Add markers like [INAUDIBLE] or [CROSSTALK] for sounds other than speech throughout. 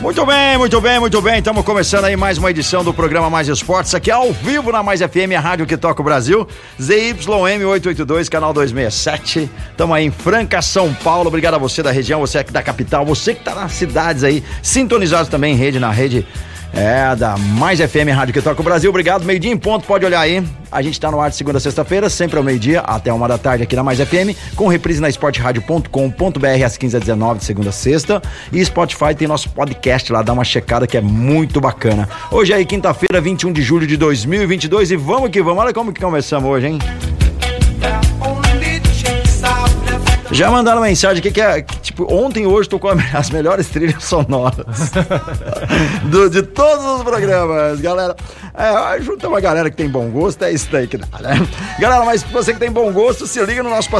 Muito bem, muito bem, muito bem. Estamos começando aí mais uma edição do programa Mais Esportes, aqui ao vivo na Mais FM, a rádio que toca o Brasil. ZYM 882, canal 267. Estamos aí em Franca, São Paulo. Obrigado a você da região, você aqui da capital, você que está nas cidades aí, sintonizados também em rede, na rede é, da Mais FM Rádio que toca o Brasil. Obrigado. Meio-dia em ponto, pode olhar aí. A gente tá no ar de segunda a sexta-feira, sempre ao meio-dia, até uma da tarde aqui na Mais FM, com reprise na esporteradio.com.br às 15 h 19 de segunda a sexta. E Spotify tem nosso podcast lá, dá uma checada que é muito bacana. Hoje é quinta-feira, 21 de julho de 2022 e vamos que vamos. Olha como que começamos hoje, hein? Já mandaram mensagem aqui que é, que, tipo, ontem e hoje tocou [LAUGHS] as melhores trilhas sonoras [LAUGHS] do, de todos os programas, galera. É, junta uma galera que tem bom gosto, é isso que dá, né? Galera, mas você que tem bom gosto, se liga nos nossos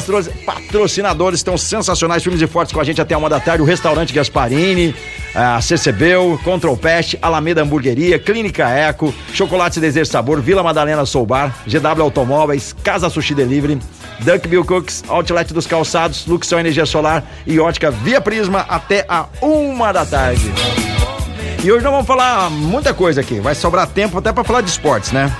patrocinadores, estão sensacionais, filmes e fortes com a gente até uma da tarde, o Restaurante Gasparini, a CCBEL, Control Pest, Alameda Hamburgueria, Clínica Eco, Chocolate Desejo Sabor, Vila Madalena Soubar, GW Automóveis, Casa Sushi Delivery, Duck Bill Cooks, Outlet dos Calçados, Luxão Energia Solar e Ótica Via Prisma até a uma da tarde. E hoje nós vamos falar muita coisa aqui. Vai sobrar tempo até para falar de esportes, né?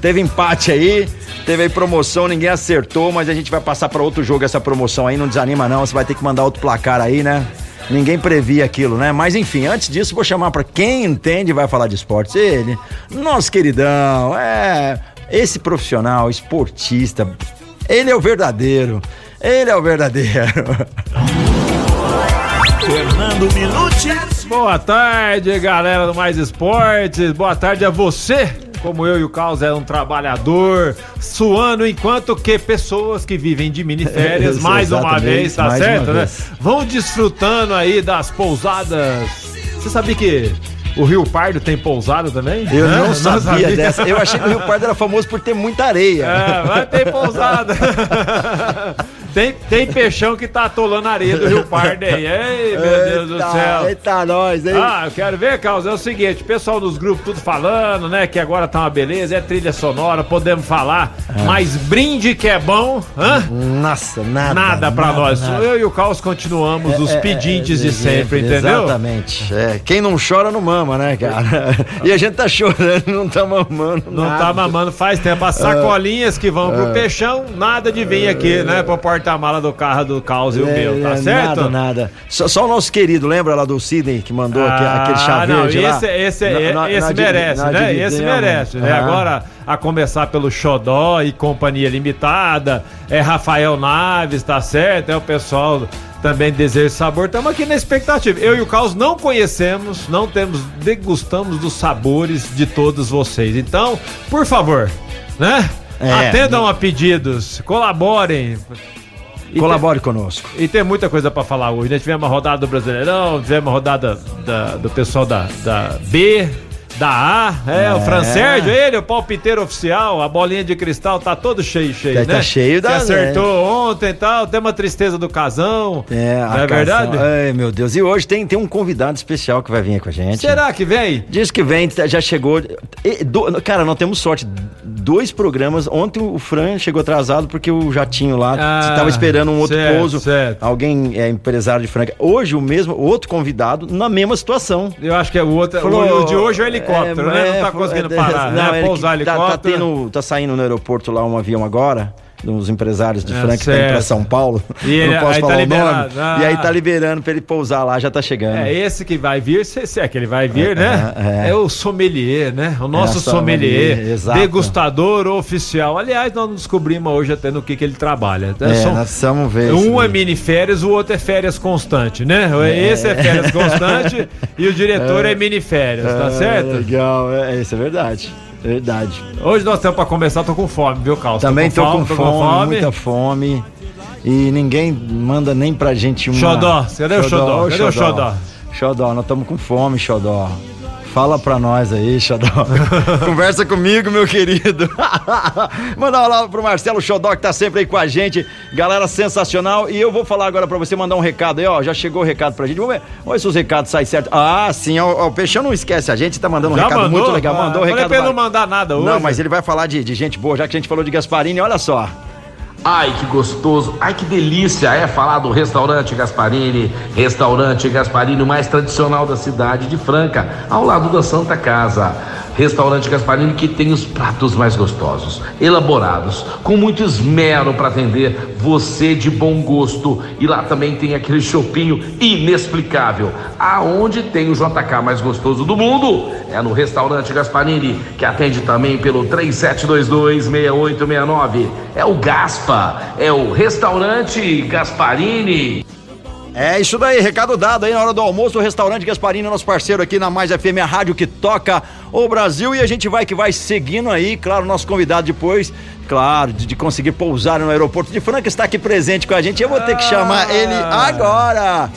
Teve empate aí, teve aí promoção, ninguém acertou, mas a gente vai passar para outro jogo essa promoção aí. Não desanima não, você vai ter que mandar outro placar aí, né? Ninguém previa aquilo, né? Mas enfim, antes disso, vou chamar para quem entende vai falar de esportes. Ele, nosso queridão, é esse profissional, esportista, ele é o verdadeiro. Ele é o verdadeiro. [LAUGHS] Fernando Minuti. Boa tarde, galera do Mais Esportes. Boa tarde a você. Como eu e o Carlos é um trabalhador, suando enquanto que pessoas que vivem de miniférias, [LAUGHS] mais uma vez, tá certo, né? vez. Vão desfrutando aí das pousadas. Você sabia que o Rio Pardo tem pousada também? Eu Hã? não sabia dessa. Eu achei que o Rio Pardo era famoso por ter muita areia. É, vai ter pousada. [LAUGHS] tem, tem peixão que tá atolando a areia do Rio Pardo aí. Ei, meu Deus do Eita, céu. Eita, nós, hein? Ah, eu quero ver, Carlos. É o seguinte, pessoal dos grupos tudo falando, né? Que agora tá uma beleza, é trilha sonora, podemos falar. Ah. Mas brinde que é bom, hã? Nossa, nada. Nada pra nós. nada. Eu e o Carlos continuamos os É, é, pedintes é, de sempre, entendeu? Exatamente. É, quem não chora não mama, né, cara? [LAUGHS] E a gente tá chorando, não tá mamando. Não nada. tá mamando faz tempo. As sacolinhas que vão pro peixão, nada de vir aqui, né? Pro porta-mala do carro do Caos e o É, meu, tá é, certo? Nada, nada. Só, só o nosso querido, lembra lá do Sidney que mandou Ah, aquele chá não, verde lá? esse, esse, Na- na- esse na merece, divi- na né? Esse merece, né? Agora, a começar pelo Xodó e Companhia Limitada, é Rafael Naves, tá certo? É o pessoal também de Desejo Sabor. Estamos aqui na expectativa. Eu e o Caos não conhecemos, não temos, degustamos dos sabores de todos vocês. Então, por favor, né? É. Atendam a pedidos, colaborem. E Colabore conosco. e tem muita coisa pra falar hoje, né? Tivemos a rodada do Brasileirão, tivemos a rodada da- do pessoal da, da B, da A, é, o Fran Sérgio, ele, o palpiteiro oficial, a bolinha de cristal, tá todo cheio, cheio, Tá- né? tá cheio da- Que acertou ontem e tal, tem uma tristeza do casão, É, a não é casão- verdade? Ai, meu Deus. E hoje tem, tem um convidado especial que vai vir com a gente. Será que vem? Diz que vem, já chegou. e, do- cara, nós temos sorte. Dois programas. Ontem o Fran chegou atrasado porque o jatinho lá Ah, estava esperando um outro certo, pouso. certo. Alguém é empresário de Franca. Hoje o mesmo, outro convidado na mesma situação. Eu acho que é o outro, Falou, o de hoje é o helicóptero, é, né? Não é, tá conseguindo é, parar, não, né? Pousar tá- helicóptero. Tá, tendo, tá saindo no aeroporto lá um avião agora. Dos empresários de É, Franca que tá certo. São Paulo. E ele- não posso tá falar o nome. Ah. E aí tá liberando pra ele pousar lá, já tá chegando. É esse que vai vir, se, é que ele vai vir, né? é. É, o sommelier, né? O nosso É, sommelier, sommelier, exato. degustador oficial. Aliás, nós não descobrimos hoje até no que, que ele trabalha. É, São- nós precisamos ver. um é mini férias, o outro é férias constante, né? Esse é férias constante [LAUGHS] e o diretor é, mini férias, tá É, certo? Legal, é, isso é verdade. Verdade. Hoje nós temos pra começar, tô com fome, viu, Carlos? Também tô, com, fome, muita fome. E ninguém manda nem pra gente uma. Xodó, cadê o Xodó? Cadê o Xodó? Xodó, nós estamos com fome, Xodó. Fala pra nós aí, Xodó. [LAUGHS] Conversa comigo, meu querido. [LAUGHS] Mandar um abraço pro Marcelo Xodó, que tá sempre aí com a gente. Galera sensacional. E eu vou falar agora pra você mandar um recado aí, ó. Já chegou o recado pra gente. Vamos ver, vamos ver se os recados saem certo. Ah, sim, ó, o Peixão não esquece a gente, tá mandando um Já recado mandou? muito legal. Ah, Mandou o recado. não mandar nada hoje. Não, mas ele vai falar de, de gente boa, já que a gente falou de Gasparini, olha só. Ai, que gostoso. Ai, que delícia é falar do restaurante Gasparini. Restaurante Gasparini, mais tradicional da cidade de Franca, ao lado da Santa Casa. Restaurante Gasparini que tem os pratos mais gostosos, elaborados, com muito esmero para atender você de bom gosto. E lá também tem aquele chopinho inexplicável. Aonde tem o JK mais gostoso do mundo? É no Restaurante Gasparini, que atende também pelo 3722-6869. É o Gaspa, é o Restaurante Gasparini. É isso daí, recado dado aí na hora do almoço, o restaurante Gasparini, nosso parceiro aqui na Mais FM, a rádio que toca o Brasil e a gente vai que vai seguindo aí, claro, nosso convidado depois, claro, de, de conseguir pousar no aeroporto de Franca, está aqui presente com a gente, eu vou ter que chamar ele agora.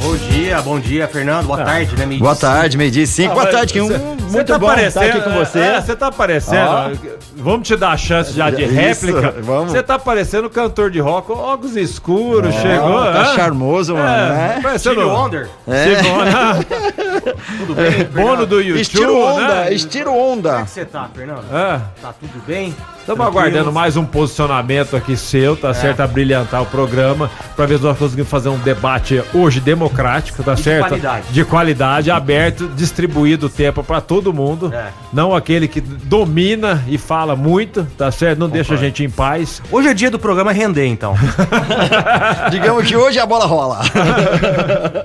Bom dia, bom dia, Fernando. Boa tarde, né? meio Boa tarde, meio dia cinco, boa Ah, tarde, que um, muito tá bom estar aqui com você. É, você tá aparecendo. Ó. Vamos te dar a chance já de Isso, réplica. vamos. Você tá parecendo cantor de rock, óculos escuros, Ó, chegou. tá hã? charmoso, mano, né? parecendo Stevie Wonder. É. Stevie Wonder. [LAUGHS] [LAUGHS] Tudo bem? Bono do YouTube, Estilo onda, né? estilo Como é onda. que você tá, Fernando? É. Tá tudo bem? Estamos aguardando mais um posicionamento aqui seu, tá certo? A brilhantar o programa, pra ver se nós conseguimos fazer um debate hoje democrático, tá de certo? qualidade. De qualidade, aberto, distribuído o tempo pra todo mundo. É. Não aquele que domina e fala muito, tá certo? Não deixa a gente em paz. Hoje é dia do programa render, então. [LAUGHS] Digamos que hoje a bola rola.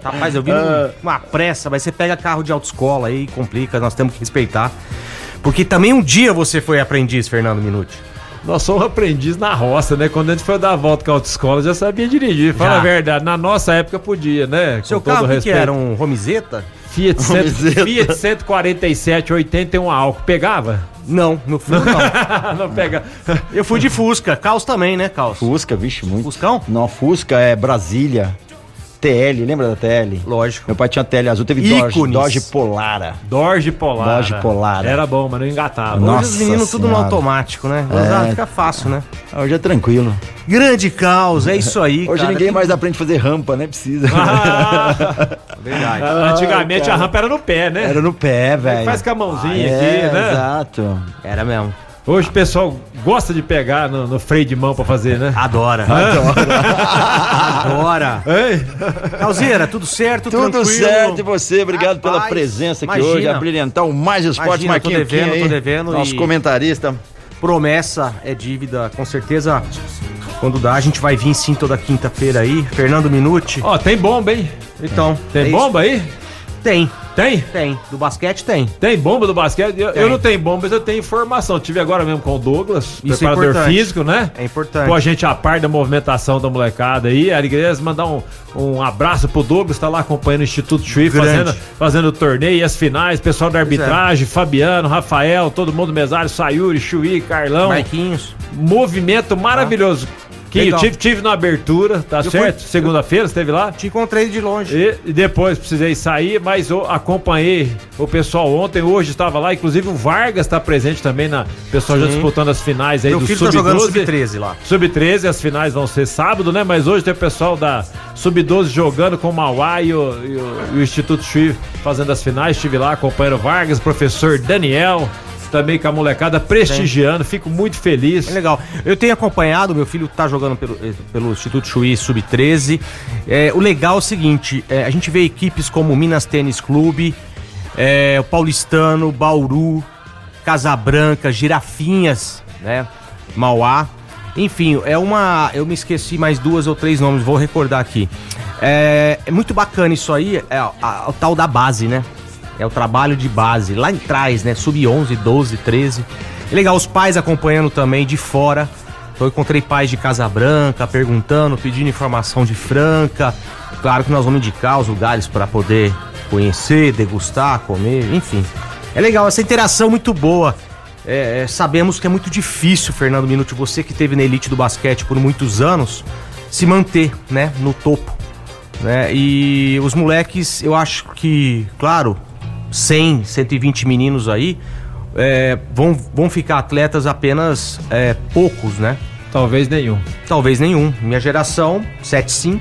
Rapaz, eu vi [LAUGHS] num- uma pressa, mas você pega carro de autoescola aí, complica, nós temos que respeitar. Porque também um dia você foi aprendiz, Fernando Minuti. Nós somos aprendiz na roça, né? Quando a gente foi dar a volta com a autoescola, já sabia dirigir. Fala Já. a verdade, na nossa época podia, né? Seu Com todo carro, o que, que respeito. era? Um Romizeta? Fiat, [LAUGHS] cento. Fiat 147, 81 álcool. Pegava? Não, no fui não. [LAUGHS] não pega. Eu fui de Fusca. Caos também, né, Caos? Fusca, vixe, muito. Fuscão? Não, Fusca é Brasília. TL, lembra da TL? Lógico. Meu pai tinha TL azul, teve Dodge. Dodge Polara. Dodge Polar. Dodge Polar. Era bom, mas não engatava. Nossa Hoje os meninos tudo no automático, né? É. Ah, Fica fácil, né? Hoje é tranquilo. Grande caos, é isso aí, Hoje cara. ninguém mais aprende a fazer rampa, né? Precisa. Ah, [LAUGHS] Verdade. antigamente cara. a rampa era no pé, né? Era no pé, velho. Faz com a mãozinha é, aqui, né? Exato. Era mesmo. Hoje o pessoal gosta de pegar no, no freio de mão pra fazer, né? Adora. Adora. Ei, Calzeira, tudo certo? Tudo tranquilo? certo e você, obrigado pela Rapaz, presença aqui imagina. hoje, a brilhantar o mais esporte, Imagina, tô Marquinhos devendo, Kim tô devendo nosso e- comentarista. Promessa é dívida, com certeza. Quando dá, a gente vai vir sim toda quinta-feira aí. Fernando Minuti. ó, tem bomba, hein? Então, Tem é isso. bomba aí? Tem, Tem? tem. Do basquete tem. Tem bomba do basquete? Eu, eu não tenho bomba, mas eu tenho informação. Tive agora mesmo com o Douglas, Isso é preparador importante. físico, né? É importante. Pô, a gente a par da movimentação da molecada aí. A igreja mandar um, um abraço pro Douglas, tá lá acompanhando o Instituto Chui, Grande. fazendo, fazendo o torneio e as finais. Pessoal da arbitragem, Fabiano, Rafael, todo mundo mesário, Sayuri, Chui, Carlão. Marquinhos. Movimento maravilhoso. Que eu tive, tive na abertura, tá Eu certo? Segunda-feira, esteve lá? Te encontrei de longe. E, e depois precisei sair, mas eu acompanhei o pessoal ontem, hoje estava lá, inclusive o Vargas está presente também na. O pessoal já Sim. disputando as finais aí Meu do filho tá jogando Sub-12. sub-13 lá. Sub-13, as finais vão ser sábado, né? Mas hoje tem o pessoal da Sub-12 jogando com o Mauá e o, e o- e o Instituto Chui fazendo as finais. Estive lá acompanhando o Vargas, professor Daniel, também com a molecada prestigiando. Fico muito feliz. É legal. Eu tenho acompanhado, meu filho tá jogando pelo, eh, pelo Instituto Chuí Sub-13. É, o legal é o seguinte: é, a gente vê equipes como Minas Tênis Clube, é, o Paulistano, Bauru, Casabranca, Girafinhas, né? Mauá. Enfim, é uma. Eu me esqueci mais duas ou três nomes, vou recordar aqui. É, é muito bacana isso aí, é a- a- o tal da base, né? É o trabalho de base, lá em trás, né? Sub-11, 12, 13. É legal, os pais acompanhando também de fora. Então eu encontrei pais de Casabranca perguntando, pedindo informação de Franca. Claro que nós vamos indicar os lugares para poder conhecer, degustar, comer, enfim. É legal, essa interação muito boa. É, é, sabemos que é muito difícil, Fernando Minuti, você que teve na elite do basquete por muitos anos, se manter, né, no topo. né? E os moleques, eu acho que, claro, 100, 120 meninos aí, é, vão, vão ficar atletas apenas é, poucos, né? Talvez nenhum. Talvez nenhum. Minha geração, 7-5,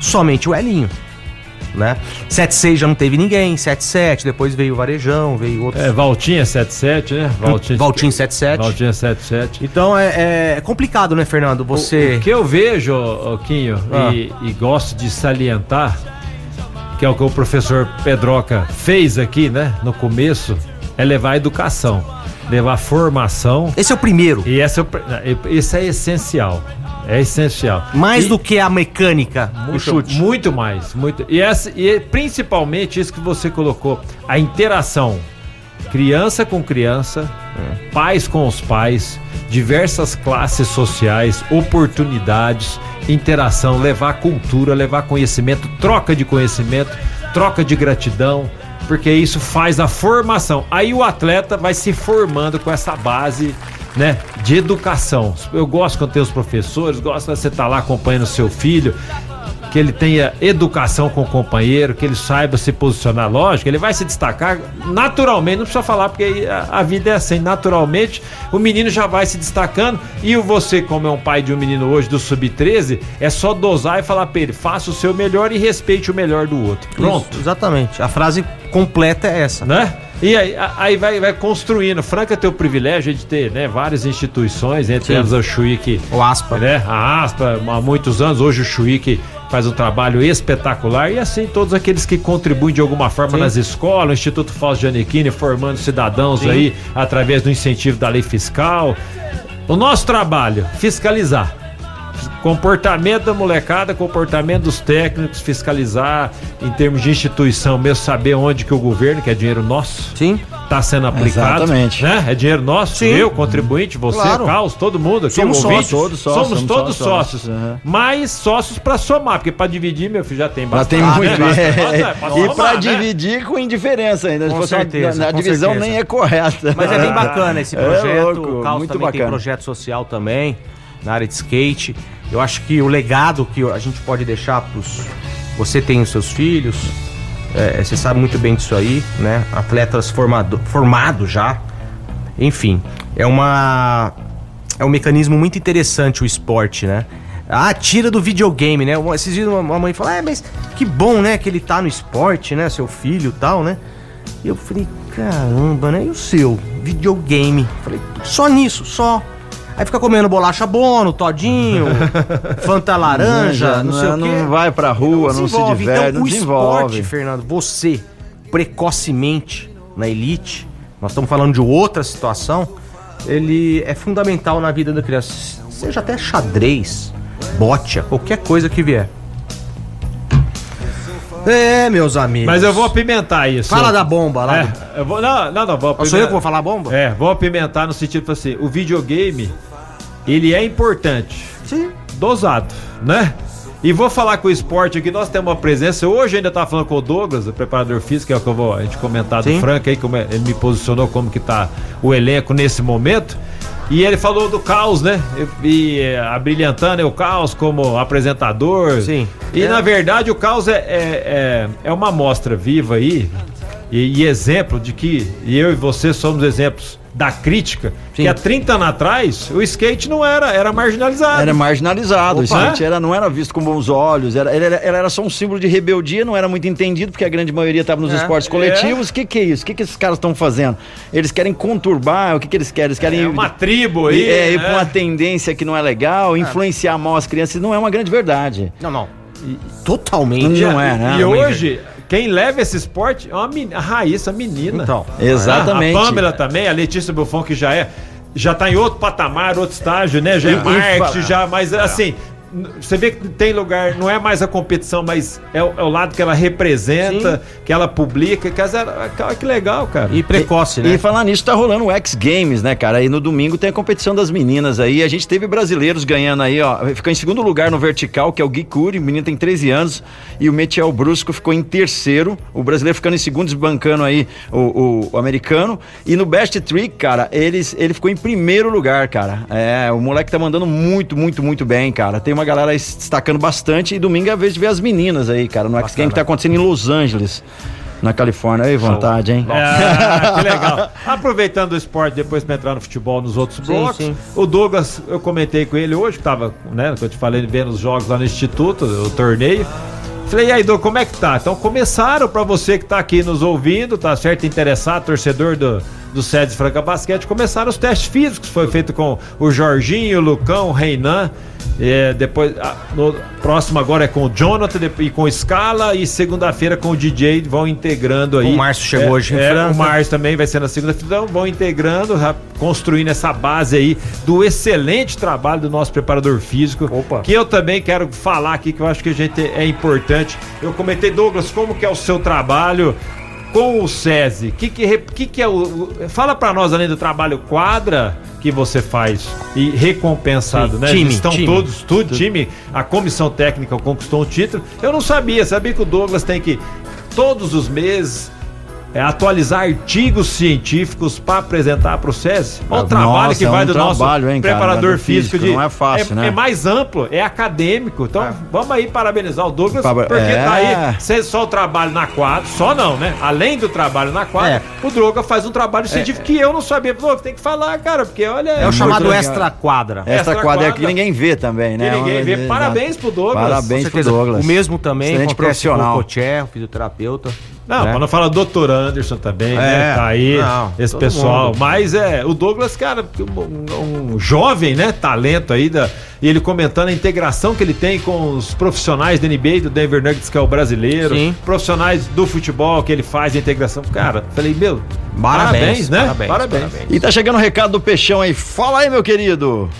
somente o Elinho. Né? 7-6 já não teve ninguém, 7-7, depois veio o Varejão, veio outros. É, Valtinha 77, né? Valtinho, Valtinho 7-7. Valtinha 77. Então é, é complicado, né, Fernando? Você. O, o que eu vejo, Quinho, Ah. e, e gosto de salientar, que é o que o professor Pedroca fez aqui, né, no começo, é levar a educação, levar a formação. Esse é o primeiro. E essa, é o isso é essencial. É essencial. Mais E- do que a mecânica, o muito, chute. Muito mais. Muito, e, essa, e principalmente isso que você colocou: a interação. Criança com criança, pais com os pais, diversas classes sociais, oportunidades, interação, levar cultura, levar conhecimento, troca de conhecimento, troca de gratidão, porque isso faz a formação. Aí o atleta vai se formando com essa base né, de educação. Eu gosto quando tem os professores, gosto quando você tá lá acompanhando o seu filho, que ele tenha educação com o companheiro, que ele saiba se posicionar, lógico, ele vai se destacar naturalmente, não precisa falar, porque a, a vida é assim, naturalmente, o menino já vai se destacando, e o você, como é um pai de um menino hoje do Sub-13, é só dosar e falar pra ele, faça o seu melhor e respeite o melhor do outro. Pronto Isso, exatamente. A frase completa é essa. né? E aí, aí vai, vai construindo. Franca tem o privilégio de ter né, várias instituições, entre Sim. elas a Chuí que O aspa. né? A Aspa, há muitos anos, hoje o Chuí que faz um trabalho espetacular e assim todos aqueles que contribuem de alguma forma Sim. nas escolas, o Instituto Fausto Giannichini formando cidadãos Sim. aí através do incentivo da lei fiscal. O nosso trabalho, fiscalizar. Comportamento da molecada, comportamento dos técnicos, fiscalizar em termos de instituição, mesmo saber onde que o governo, que é dinheiro nosso, Sim. Está sendo aplicado. Exatamente. Né? É dinheiro nosso, Sim. eu, contribuinte, você, Claro. Caos, todo mundo aqui, Somos ouvinte. sócios, todos sócios, Somos somos todos só sócios. sócios, aham. Mas sócios pra somar, porque pra dividir, meu filho, já tem Já bastante. tem Ah, muito. né? é. Pode E pra né? dividir com indiferença ainda. Se Com uma- certeza, na, na com divisão certeza. nem é correta. Mas é bem [LAUGHS] bacana esse É projeto. louco, o Caos muito também tem bacana. projeto social também, na área de skate. Eu acho que o legado que a gente pode deixar pros. Você tem os seus filhos, é, você sabe muito bem disso aí, né? Atletas formado, formados já. Enfim, é uma. É um mecanismo muito interessante o esporte, né? Ah, tira do videogame, né? Esses dias uma mãe falou, é, mas que bom, né? Que ele tá no esporte, né? Seu filho e tal, né? E eu falei, caramba, né? E o seu? Videogame. Falei, só nisso, só. Aí fica comendo bolacha bono, todinho, [LAUGHS] fanta laranja, não, sei o quê. Não vai pra rua, não, se desenvolve. diverte, então, não o desenvolve. esporte, Fernando, você, precocemente na elite, nós estamos falando de outra situação, ele é fundamental na vida da criança. Seja até xadrez, bote, qualquer coisa que vier. É, meus amigos. Mas eu vou apimentar isso. Fala da bomba lá. É, do- eu vou, não, não, não, vou Ah, Sou eu que vou falar bomba? É, vou apimentar no sentido assim, o videogame, ele é importante, Sim. dosado, né? E vou falar com o esporte aqui, nós temos uma presença, hoje ainda tava falando com o Douglas, o preparador físico, que é o que eu vou a gente comentar do Sim. Frank aí, como é- ele me posicionou como que tá o elenco nesse momento. E ele falou do caos, né? E, e, é, abrilhantando é o caos como apresentador. Sim. E É. na verdade o caos é, é, é, é uma amostra viva aí e, e exemplo de que eu e você somos exemplos da crítica. Sim. Que há 30 anos atrás o skate não era, era marginalizado. Era marginalizado, o Opa. skate era, não era visto com bons olhos, era, ele, era, era só um símbolo de rebeldia, não era muito entendido, porque a grande maioria estava nos É. esportes coletivos. O que, que é isso? O que, que esses caras estão fazendo? Eles querem conturbar, o que, que eles querem? Eles querem É uma tribo aí. é, ir né? pra uma tendência que não é legal, influenciar mal as crianças, não é uma grande verdade. Não, não. Totalmente. Não é, né? E é hoje, quem leva esse esporte é uma men- a Raíssa, a menina. Então. Exatamente. A Pamela também, a Letícia Buffon, que já é. Já tá em outro patamar, outro estágio, né? Já é marketing, já, mas assim. Você vê que tem lugar, não é mais a competição, mas é o, é o lado que ela representa, que ela publica. Que, as- cara, que legal, cara. E precoce, né? E falar nisso, tá rolando o X Games, né, cara? Aí no domingo tem a competição das meninas aí. A gente teve brasileiros ganhando aí, ó. Ficou em segundo lugar no vertical, que é o Gui Curi, o menino tem 13 anos. E o Metiel Brusco ficou em terceiro. O brasileiro ficando em segundo, desbancando aí o, o- o americano. E no Best Trick, cara, eles, ele ficou em primeiro lugar, cara. É, o moleque tá mandando muito, muito, muito bem, cara. Tem uma a galera aí se destacando bastante. E domingo é a vez de ver as meninas aí, cara, no X Game que tá acontecendo em Los Angeles, na Califórnia. Aí, vontade, hein? É, [LAUGHS] que legal. Aproveitando o esporte, depois pra entrar no futebol nos outros blocos. sim. O Douglas, eu comentei com ele hoje, que tava, né, que eu te falei, vendo os jogos lá no Instituto, o torneio. Falei, e aí, Douglas, como é que tá? Então começaram pra você que tá aqui nos ouvindo, tá certo? Interessado, torcedor do, do SEDES Franca Basquete, começaram os testes físicos. Foi feito com o Jorginho, o Lucão, o Reinan. É, depois, ah, no próximo agora é com o Jonathan e com o Scala. E segunda-feira com o DJ vão integrando aí. O Márcio chegou É, hoje em é. O Márcio também vai ser na segunda-feira. Então vão integrando, já construindo essa base aí do excelente trabalho do nosso preparador físico. Opa. Que eu também quero falar aqui, que eu acho que a gente é importante. Eu comentei, Douglas, como que é o seu trabalho com o SESI? Que que, re- que, que é o, o- Fala pra nós, além do trabalho quadra que você faz e recompensado, Sim, né? time, Estão time. todos, tudo, time, a comissão técnica conquistou um título. Eu não sabia, sabia que o Douglas tem que todos os meses é, atualizar artigos científicos para apresentar para o SESI. Olha o Ah, trabalho nossa, que é vai um do nosso trabalho, hein, cara, preparador do físico. físico, de- não é fácil, é, né? é mais amplo, é acadêmico. Então vamos aí parabenizar o Douglas, porque é. tá aí se- só o trabalho na quadra, só não, né? Além do trabalho na quadra, o Douglas faz um trabalho científico que eu não sabia. Pô, tem que falar, cara, porque olha. É o chamado legal. extra quadra. Essa Extra quadra é que ninguém vê também, né? Que ninguém vê. Parabéns pro Douglas. Parabéns pro. Douglas. O mesmo também Excelente profissional. o Coché, o fisioterapeuta. Não, né? pra não falar doutor Anderson também, né? É, Tá aí, não, esse pessoal. mundo. Mas é, o Douglas, cara, um, um jovem, né? Talento aí, da, e ele comentando a integração que ele tem com os profissionais da NBA, do Denver Nuggets, que é o brasileiro, Sim. profissionais do futebol que ele faz a integração. Cara, falei, meu, Parabéns, parabéns, né? parabéns, parabéns. parabéns. E tá chegando o recado do Peixão aí. Fala aí, meu querido.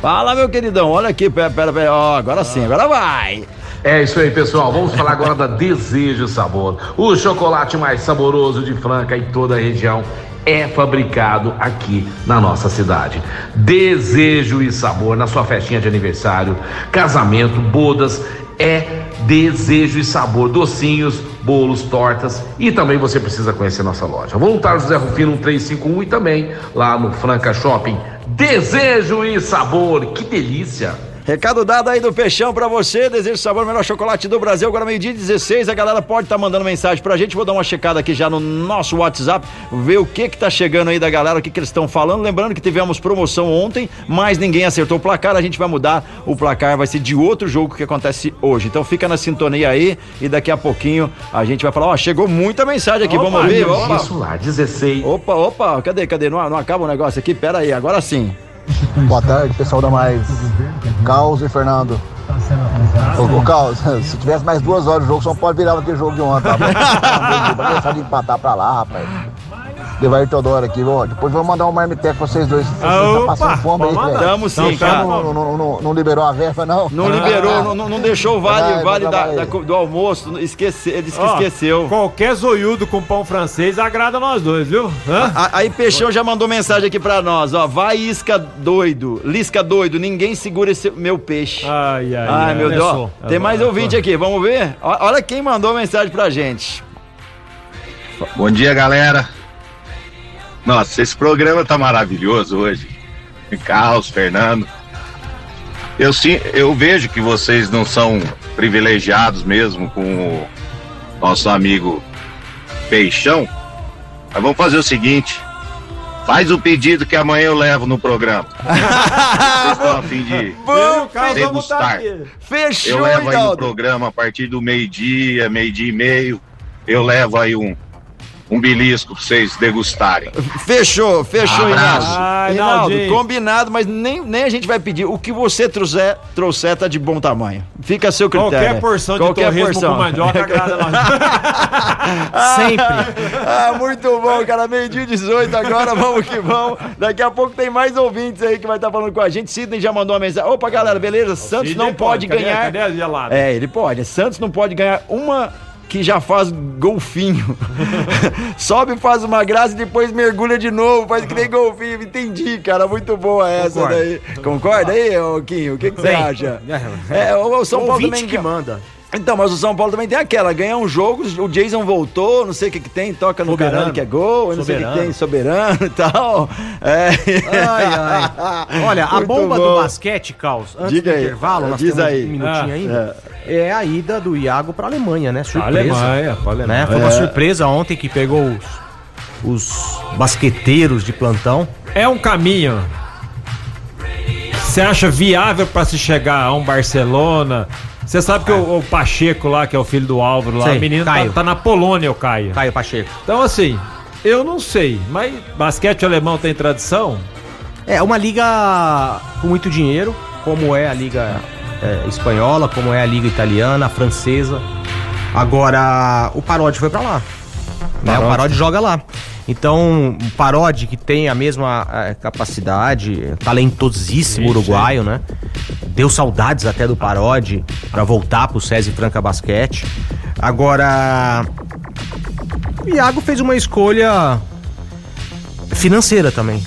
Fala, meu queridão. Olha aqui, pera, pera, pera. Ó, agora sim, agora vai. É isso aí, pessoal. Vamos falar agora da Desejo Sabor. O chocolate mais saboroso de Franca e toda a região é fabricado aqui na nossa cidade. Desejo e sabor na sua festinha de aniversário, casamento, bodas, é desejo e sabor, docinhos, bolos, tortas e também você precisa conhecer nossa loja. Voluntário José Rufino 1351 e também lá no Franca Shopping. Desejo e sabor, que delícia! Recado dado aí do Peixão pra você. Desejo sabor, melhor chocolate do Brasil. Agora, meio-dia e 16. A galera pode estar mandando mensagem pra gente. Vou dar uma checada aqui já no nosso WhatsApp, ver o que que tá chegando aí da galera, o que que eles estão falando. Lembrando que tivemos promoção ontem, mas ninguém acertou o placar. A gente vai mudar o placar, vai ser de outro jogo que acontece hoje. Então fica na sintonia aí e daqui a pouquinho a gente vai falar. Ó, chegou muita mensagem aqui. Opa, Vamos ver. Opa, Isso lá, 16. opa, opa. Cadê, cadê? Não, não acaba o negócio aqui? Pera aí, agora sim. Boa tarde, pessoal da Mais. Caos e Fernando. Ô, ô Caos, [LAUGHS] se tivesse mais duas horas de jogo, São Paulo virava aquele jogo de ontem, tá bom? Vai deixar de empatar pra lá, rapaz. Levar Teodoro aqui, ó. Depois vou mandar um marmiteco pra vocês dois. Vocês Opa, tá passando fome aí, vamos velho. mandar. Tamo sim, cara. Não, não, não, não liberou a verba, não? Não liberou, não, deixou o vale, Vai, vale da- da- do almoço. Esquece, ele disse que Ó, esqueceu. Qualquer zoiudo com pão francês agrada nós dois, viu? Hã? A- Aí Peixão já mandou mensagem aqui pra nós, ó. Vai isca doido, lisca doido, ninguém segura esse meu peixe. Ai, ai, Ai, meu Deus. Tem mais ouvinte aqui, vamos ver? Olha quem mandou mensagem pra gente. Bom dia, galera. Nossa, esse programa tá maravilhoso hoje. Carlos, Fernando. Eu sim, eu vejo que vocês não são privilegiados mesmo com o nosso amigo Peixão. Mas vamos fazer o seguinte: faz o pedido que amanhã eu levo no programa. [LAUGHS] Vocês estão a fim de Carlos vamos degustar. Fechou, Eu levo aí no programa a partir do meio-dia, meio-dia e meio. Eu levo aí um, um belisco pra vocês degustarem. Fechou, fechou, Abraço. Hinaldo. Ai, Naldinho. combinado, mas nem, nem a gente vai pedir. O que você trouxer, trouxer tá de bom tamanho. Fica a seu critério. Qualquer porção de Qualquer torresmo porção. com mandioca [LAUGHS] agrada nós. Sempre. Ah, muito bom, cara. Meio-dia e 18 agora, vamos que vamos. Daqui a pouco tem mais ouvintes aí que vai estar falando com a gente. Sidney já mandou uma mensagem. Opa, galera, beleza? Santos Sidney não pode Cadê- ganhar. Cadê a gelada? É, ele pode. Santos não pode ganhar uma que já faz golfinho. [LAUGHS] Sobe, faz uma graça e depois mergulha de novo, faz que nem golfinho. Entendi, cara. Muito boa essa Concordo. daí. Concorda aí, Quinho? O que, que você acha? É, o o São Paulo também que manda. Então, mas o São Paulo também tem aquela, ganha um jogo, o Jason voltou, não sei o que que tem, toca no Soberano. caralho que é gol, eu não sei o que que Soberano. tem, soberano e tal. É. Ai, ai. [LAUGHS] Olha, a Muito bomba bom. do basquete, Caos, antes Diga do aí, intervalo, nós diz temos aí. um minutinho Ah, ainda, é. a ida do Iago pra Alemanha, né? Surpresa. Alemanha, pra Alemanha. Né? Foi uma É. surpresa ontem que pegou os, os basqueteiros de plantão. É um caminho. Você acha viável pra se chegar a um Barcelona? Você sabe que o, o Pacheco lá, que é o filho do Álvaro lá, Sei, o menino tá, tá na Polônia, o Caio. Caio Pacheco. Então assim, eu não sei, mas basquete alemão tem tradição? É uma liga com muito dinheiro, como é a liga é, espanhola, como é a liga italiana, a francesa. Agora, o Parodi foi pra lá. Né? O Parodi joga lá. Então, Parodi, que tem a mesma é, capacidade, talentosíssimo Isso, uruguaio, né? Deu saudades até do Parodi pra voltar pro SESI Franca Basquete. Agora, o Iago fez uma escolha financeira também.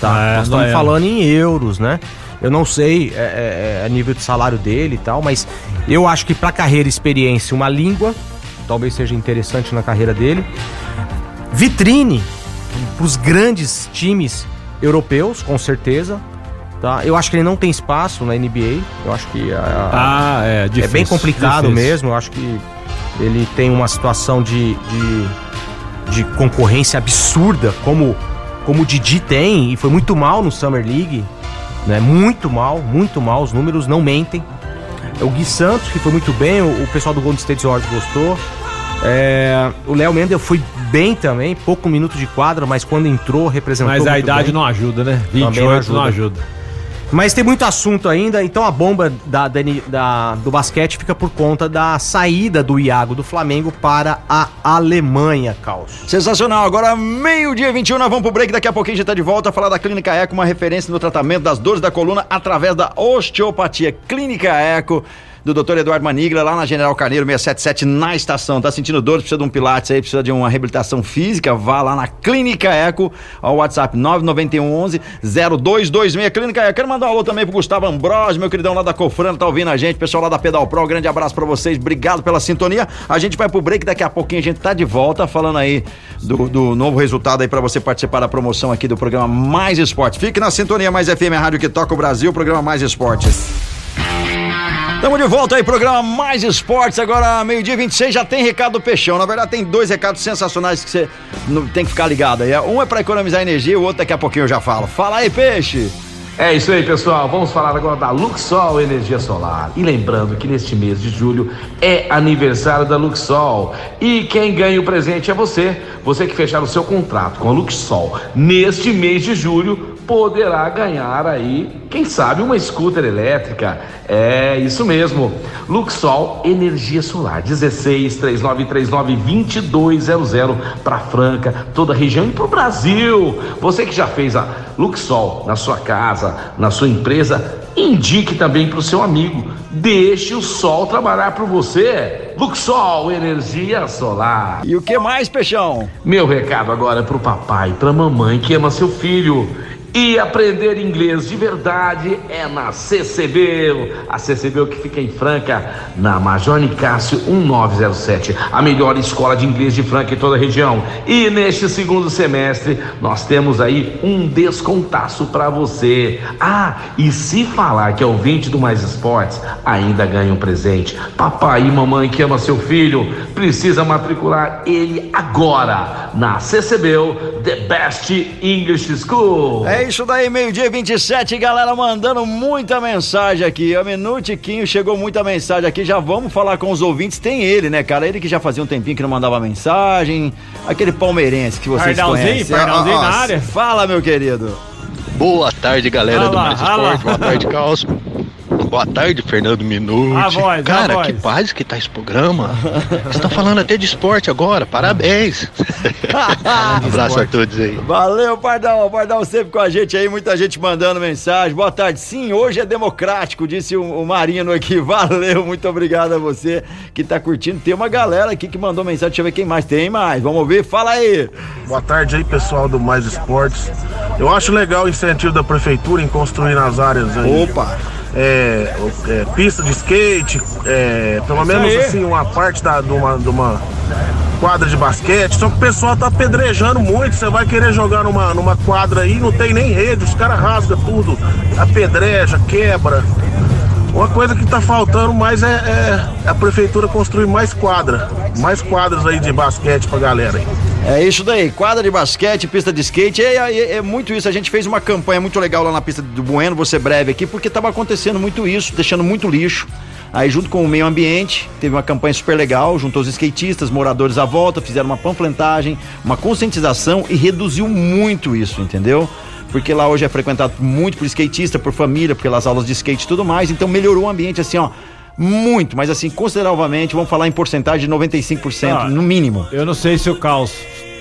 Tá? É, Nós estamos é. falando em euros, né? Eu não sei é, é, é, a nível de salário dele e tal, mas eu acho que pra carreira e experiência, uma língua talvez seja interessante na carreira dele. Vitrine pros grandes times europeus, com certeza. Tá? Eu acho que ele não tem espaço na NBA. Eu acho que a- Ah, é é difícil. bem complicado difícil. mesmo. Eu acho que ele tem uma situação de, de, de concorrência absurda, como, como o Didi tem, e foi muito mal no Summer League. Né? Muito mal, muito mal. Os números não mentem. O Gui Santos, que foi muito bem, o, o pessoal do Golden State Warriors gostou. É, o Léo Mendel foi bem também, pouco minuto de quadra, mas quando entrou, representou Mas a muito idade bem. não ajuda, né? Também 28 não ajuda. ajuda. Mas tem muito assunto ainda, então a bomba da, da- da- do basquete fica por conta da saída do Iago do Flamengo para a Alemanha, Caos. Sensacional. Agora, meio-dia 21, nós vamos pro break. Daqui a pouquinho a gente tá de volta a falar da Clínica Eco, uma referência no tratamento das dores da coluna através da osteopatia. Clínica Eco. Do Dr. Eduardo Manigla, lá na General Carneiro 677, na estação. Tá sentindo dores, precisa de um pilates aí, precisa de uma reabilitação física, vá lá na Clínica Eco, ao WhatsApp 991 11 0226. Clínica Eco. Quero mandar um alô também pro Gustavo Ambrosio, meu queridão lá da Cofrano, tá ouvindo a gente, pessoal lá da Pedal Pro, grande abraço pra vocês, obrigado pela sintonia. A gente vai pro break, daqui a pouquinho a gente tá de volta falando aí do, do novo resultado aí pra você participar da promoção aqui do programa Mais Esporte. Fique na sintonia Mais FM, a rádio que toca o Brasil, programa Mais Esportes. Estamos de volta aí, programa Mais Esportes. Agora, meio-dia 26, já tem recado do Peixão. Na verdade, tem dois recados sensacionais que você tem que ficar ligado aí. Um é pra economizar energia, o outro daqui a pouquinho eu já falo. Fala aí, Peixe! É isso aí, pessoal. Vamos falar agora da Luxol Energia Solar. E lembrando que neste mês de julho é aniversário da Luxol. E quem ganha o presente é você. Você que fechar o seu contrato com a Luxol neste mês de julho poderá ganhar aí, quem sabe, uma scooter elétrica. É isso mesmo. Luxol Energia Solar 16 3939 2200 para Franca, toda a região e para o Brasil. Você que já fez a Luxol na sua casa, na sua empresa, indique também para o seu amigo. Deixe o sol trabalhar por você. Luxol Energia Solar. E o que mais, Peixão? Meu recado agora é pro papai, pra mamãe que ama seu filho. E aprender inglês de verdade é na CCB. A CCB que fica em Franca, na Major Nicásio 1907. A melhor escola de inglês de Franca em toda a região. E neste segundo semestre, nós temos aí um descontaço pra você. Ah, e se falar que é ouvinte do Mais Esportes, ainda ganha um presente. Papai e mamãe que ama seu filho, precisa matricular ele agora na CCB, The Best English School. É isso daí, meio-dia 27, galera, mandando muita mensagem aqui. A Minutiquinho chegou muita mensagem aqui. Já vamos falar com os ouvintes. Tem ele, né, cara? Ele que já fazia um tempinho que não mandava mensagem. Aquele palmeirense que vocês Pardalzinho, conhecem. Pardalzinho na área. Fala, meu querido. Boa tarde, galera do Mais. Esporte. Boa tarde, Caos. Boa tarde, Fernando Minuti. A voz, a Cara, voz. que paz que tá esse programa. Você tá falando até de esporte agora, parabéns. [LAUGHS] Abraço a todos aí. Valeu, Pardal. Pardal sempre com a gente aí, muita gente mandando mensagem. Boa tarde. Sim, hoje é democrático, disse o, o Marino aqui. [LAUGHS] Valeu, muito obrigado a você que tá curtindo. Tem uma galera aqui que mandou mensagem. Deixa eu ver quem mais tem mais. Vamos ouvir? Fala aí. Boa tarde aí, pessoal do Mais Esportes. Eu acho legal o incentivo da prefeitura em construir nas áreas aí. Opa. é, é, pista de skate, é, pelo menos aí. assim, uma parte da, de, uma, de uma quadra de basquete. Só que o pessoal tá apedrejando muito. Você vai querer jogar numa, numa quadra aí, não tem nem rede, os caras rasgam tudo, apedreja, quebra. Uma coisa que tá faltando mais é, é a prefeitura construir mais quadra, mais quadras aí de basquete pra galera aí. É isso daí, quadra de basquete, pista de skate, é, é- é muito isso. A gente fez uma campanha muito legal lá na pista do Bueno, ser breve aqui, porque estava acontecendo muito isso, deixando muito lixo. Aí, junto com o meio ambiente, teve uma campanha super legal, juntou os skatistas, moradores à volta, fizeram uma panfletagem, uma conscientização e reduziu muito isso, entendeu? Porque lá hoje é frequentado muito por skatista, por família, pelas aulas de skate e tudo mais, então melhorou o ambiente assim, ó. Muito, mas assim, consideravelmente, vamos falar em porcentagem de 95%, Ah, no mínimo. Eu não sei se o Caos,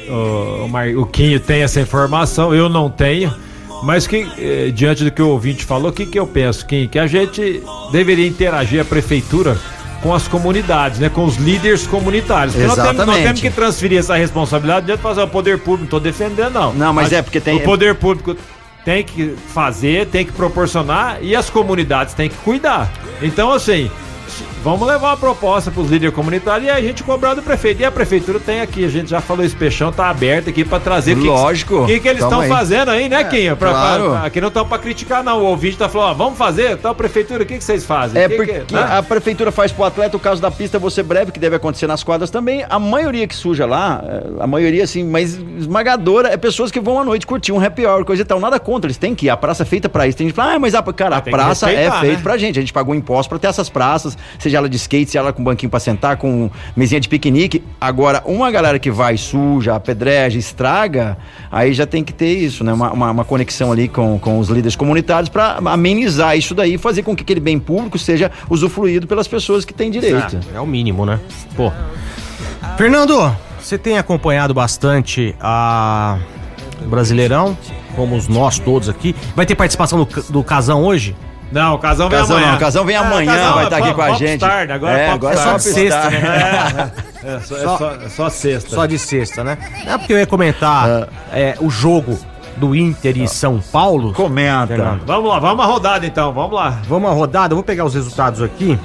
o, o, Mar- o Quinho tem essa informação, eu não tenho. Mas que, eh, diante do que o ouvinte falou, o que, que eu penso, Quinho? Que a gente deveria interagir a prefeitura com as comunidades, né? Com os líderes comunitários. Porque nós temos, nós Exatamente. temos que transferir essa responsabilidade de fazer o poder público, não estou defendendo, não. Não, mas é porque tem- O poder público tem que fazer, tem que proporcionar e as comunidades têm que cuidar. Então, assim, She vamos levar uma proposta para os líderes comunitários e a gente cobrar do prefeito. E a prefeitura tem aqui, a gente já falou, esse peixão tá aberto aqui para trazer o que- Lógico. O que, que eles Tamo estão fazendo aí, né, Quinho? Pra- claro. pra- aqui não estão para criticar, não. O ouvinte tá falando, ó, vamos fazer, então, prefeitura, o que, que vocês fazem? É Que porque que- né? a prefeitura faz pro atleta o caso da pista você breve, que deve acontecer nas quadras também. A maioria que suja lá, é, a maioria assim, mas esmagadora, é pessoas que vão à noite curtir um happy hour, coisa e tal. Nada contra, eles têm que ir. A praça é feita pra isso. Tem gente que fala, ah, mas a, cara, a que praça é feita né? pra gente. A gente pagou imposto pra ter essas praças, seja ela de skate, seja ela com banquinho pra sentar, com mesinha de piquenique. Agora, uma galera que vai suja, apedreja, estraga, aí já tem que ter isso, né? Uma, uma, uma conexão ali com, com os líderes comunitários pra amenizar isso daí e fazer com que aquele bem público seja usufruído pelas pessoas que têm direito. É o mínimo, né? Pô. Fernando, você tem acompanhado bastante a o Brasileirão, como os nós todos aqui. Vai ter participação do, do Casão hoje? Não, o Casão vem Casão amanhã. não, o Casão vem Ah, amanhã, Casão vai é estar aqui pop- com a gente. Tarde, agora É, é, agora é só de sexta, né? É, [LAUGHS] é só, é só- é só sexta. Só de sexta, né? É porque eu ia comentar é, o jogo do Inter e São Paulo. Comenta. Fernando. Vamos lá, vamos à rodada então, vamos lá. Vamos à rodada, eu vou pegar os resultados aqui.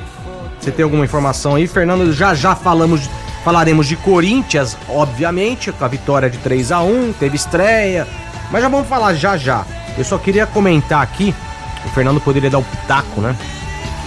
Você tem alguma informação aí, Fernando? Já já falamos, falaremos de Corinthians, obviamente, com a vitória de 3 a 1 teve estreia, mas já vamos falar já já. Eu só queria comentar aqui, o Fernando poderia dar o pitaco, né?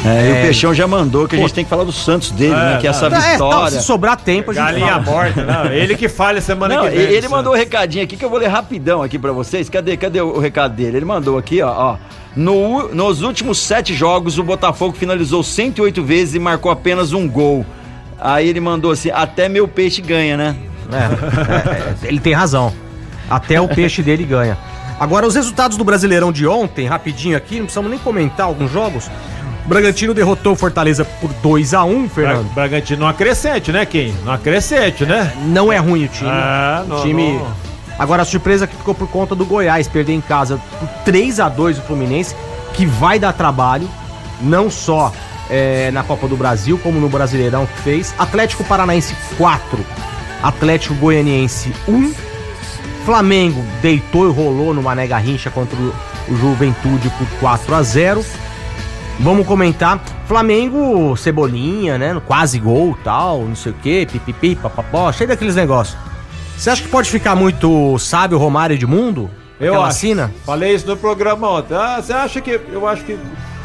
É, e É. o Peixão já mandou que a Pô. gente tem que falar do Santos dele, É, né? Que essa É, tá, vitória. se sobrar tempo, a gente Galinha fala. morta, não. Ele que falha semana Não, que vem. ele mandou um recadinho aqui que eu vou ler rapidão aqui pra vocês. Cadê, cadê o, o recado dele? Ele mandou aqui, ó. ó. No, nos últimos sete jogos, o Botafogo finalizou 108 vezes e marcou apenas um gol. Aí ele mandou assim: até meu peixe ganha, né? É, é, ele tem razão. Até o peixe dele ganha. Agora, os resultados do Brasileirão de ontem, rapidinho aqui, não precisamos nem comentar alguns jogos. O Bragantino derrotou o Fortaleza por 2 a 1 Bra Fernando. Bragantino não acrescente, né, Kim? Não acrescente, né? Não é ruim o time. Ah, não, o time. não. Agora a surpresa que ficou por conta do Goiás perder em casa por 3 a 2 o Fluminense, que vai dar trabalho, não só é, na Copa do Brasil, como no Brasileirão que fez. Atlético Paranaense 4, Atlético Goianiense 1. Flamengo deitou e rolou no Mané Garrincha contra o, Juventude por 4 a 0 Vamos comentar. Flamengo, Cebolinha, né? Quase gol tal, não sei o quê, pipipi, papapó, cheio daqueles negócios. Você acha que pode ficar muito sábio Romário Edmundo? Eu Aquela acho. assina? Falei isso no programa ontem. Ah, você acha que. Eu acho que.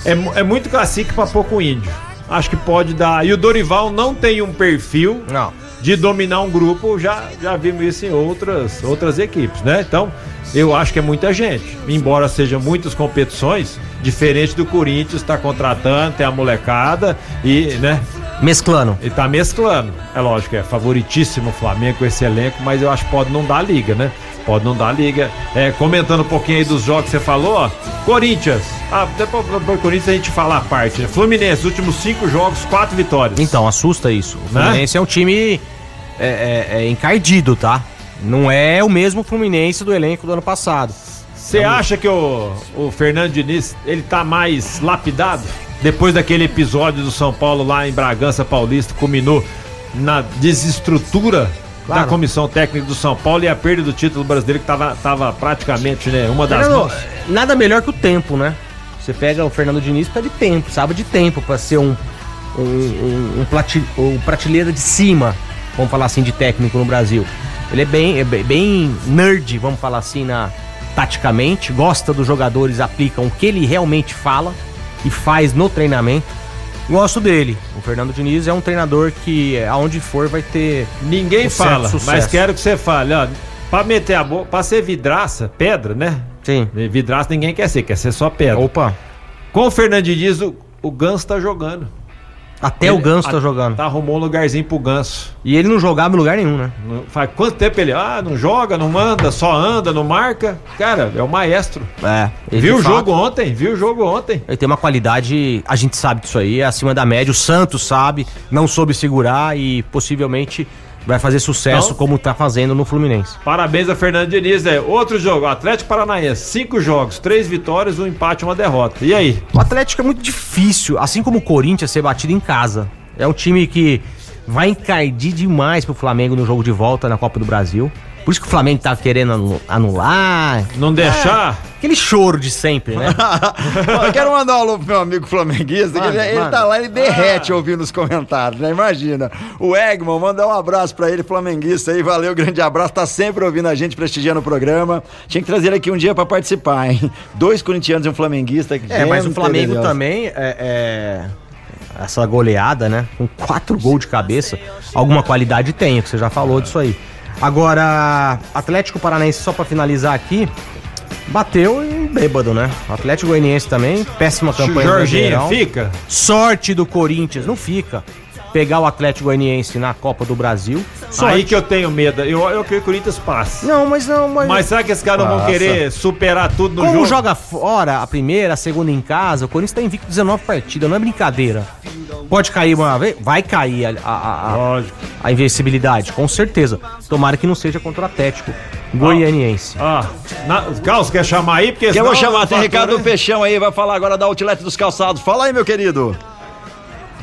É, é muito cacique pra pouco índio. Acho que pode dar. E o Dorival não tem um perfil Não. De dominar um grupo, já, já vimos isso em outras, outras equipes, né? Então, eu acho que é muita gente. Embora sejam muitas competições, diferente do Corinthians, tá contratando, tem a molecada e, né? Mesclando. E tá mesclando. É lógico, é favoritíssimo o Flamengo com esse elenco, mas eu acho que pode não dar liga, né? Pode não dar liga. É, comentando um pouquinho aí dos jogos que você falou, ó. Corinthians. Ah, depois do Corinthians a gente fala a parte. Né? Fluminense, últimos cinco jogos, quatro vitórias. Então, assusta isso. O Né? Fluminense é um time é, é- é encardido, tá? Não é o mesmo Fluminense do elenco do ano passado. Você acha que o, o Fernando Diniz, ele tá mais lapidado? Depois daquele episódio do São Paulo lá em Bragança Paulista, culminou na desestrutura da Claro. comissão técnica do São Paulo e a perda do título brasileiro que tava, tava praticamente, né, uma das Fernando, mãos. Nada melhor que o tempo, né? Você pega o Fernando Diniz precisa de tempo, sabe de tempo pra ser um, um, um, um, plati, um prateleira de cima, vamos falar assim, de técnico no Brasil. Ele é bem, é bem- bem nerd, vamos falar assim, na, taticamente, gosta dos jogadores, aplicam o que ele realmente fala e faz no treinamento. Gosto dele. O Fernando Diniz é um treinador que, aonde for, vai ter. Ninguém um fala, mas quero que você fale, ó. Pra meter a boca, pra ser vidraça, pedra, né? Sim. Vidraça ninguém quer ser, quer ser só pedra. Opa. Com o Fernando Diniz, o, o Ganso tá jogando. Até Ele- o Ganso tá jogando. Tá, arrumou um lugarzinho pro Ganso. E ele não jogava em lugar nenhum, né? Não- Faz quanto tempo ele. Ah, não joga, não manda, só anda, não marca. Cara, é o maestro. É. Viu o fato, jogo ontem? Viu o jogo ontem? Ele tem uma qualidade, a gente sabe disso aí, é acima da média. O Santos sabe, não soube segurar e possivelmente vai fazer sucesso Então- como tá fazendo no Fluminense. Parabéns a Fernando Diniz. É outro jogo. Atlético Paranaense, cinco jogos, três vitórias, um empate, uma derrota. E aí? O Atlético é muito difícil, assim como o Corinthians, ser batido em casa. É um time que vai encardir demais pro Flamengo no jogo de volta na Copa do Brasil. Por isso que o Flamengo tá querendo anu- anular. Não deixar? Aquele choro de sempre, né? [LAUGHS] Eu quero mandar um alô pro meu amigo flamenguista, que Manda, ele, tá lá, ele derrete ouvindo os comentários, né? Imagina. O Egman, mandar um abraço pra ele, flamenguista aí, valeu, grande abraço, tá sempre ouvindo a gente, prestigiando o programa. Tinha que trazer ele aqui um dia pra participar, hein? Dois corintianos e um flamenguista. É, mas o Flamengo também é, é- Essa goleada, né? Com quatro gols de cabeça. Alguma qualidade tem, que você já falou disso aí. Agora, Atlético Paranaense, só pra finalizar aqui, bateu em bêbado, né? Atlético Goianiense também, péssima campanha Jorginho, fica? Sorte do Corinthians, não fica. Pegar o Atlético Goianiense na Copa do Brasil. Sorte. Aí que eu tenho medo. Eu, eu quero que o Corinthians passe. Não, mas não, mas. Mas será que esses caras não vão querer superar tudo no Como jogo? joga fora a primeira, a segunda em casa, o Corinthians tá invicto 19 partidas, não é brincadeira. Pode cair uma vez? Vai cair a, a, a, Lógico. a invencibilidade, com certeza. Tomara que não seja contra o Atlético Goianiense. Ah, na, Carlos, quer chamar aí? Porque Que eu vou chamar, tem Ricardo Peixão aí, vai falar agora da Outlet dos Calçados. Fala aí, meu querido.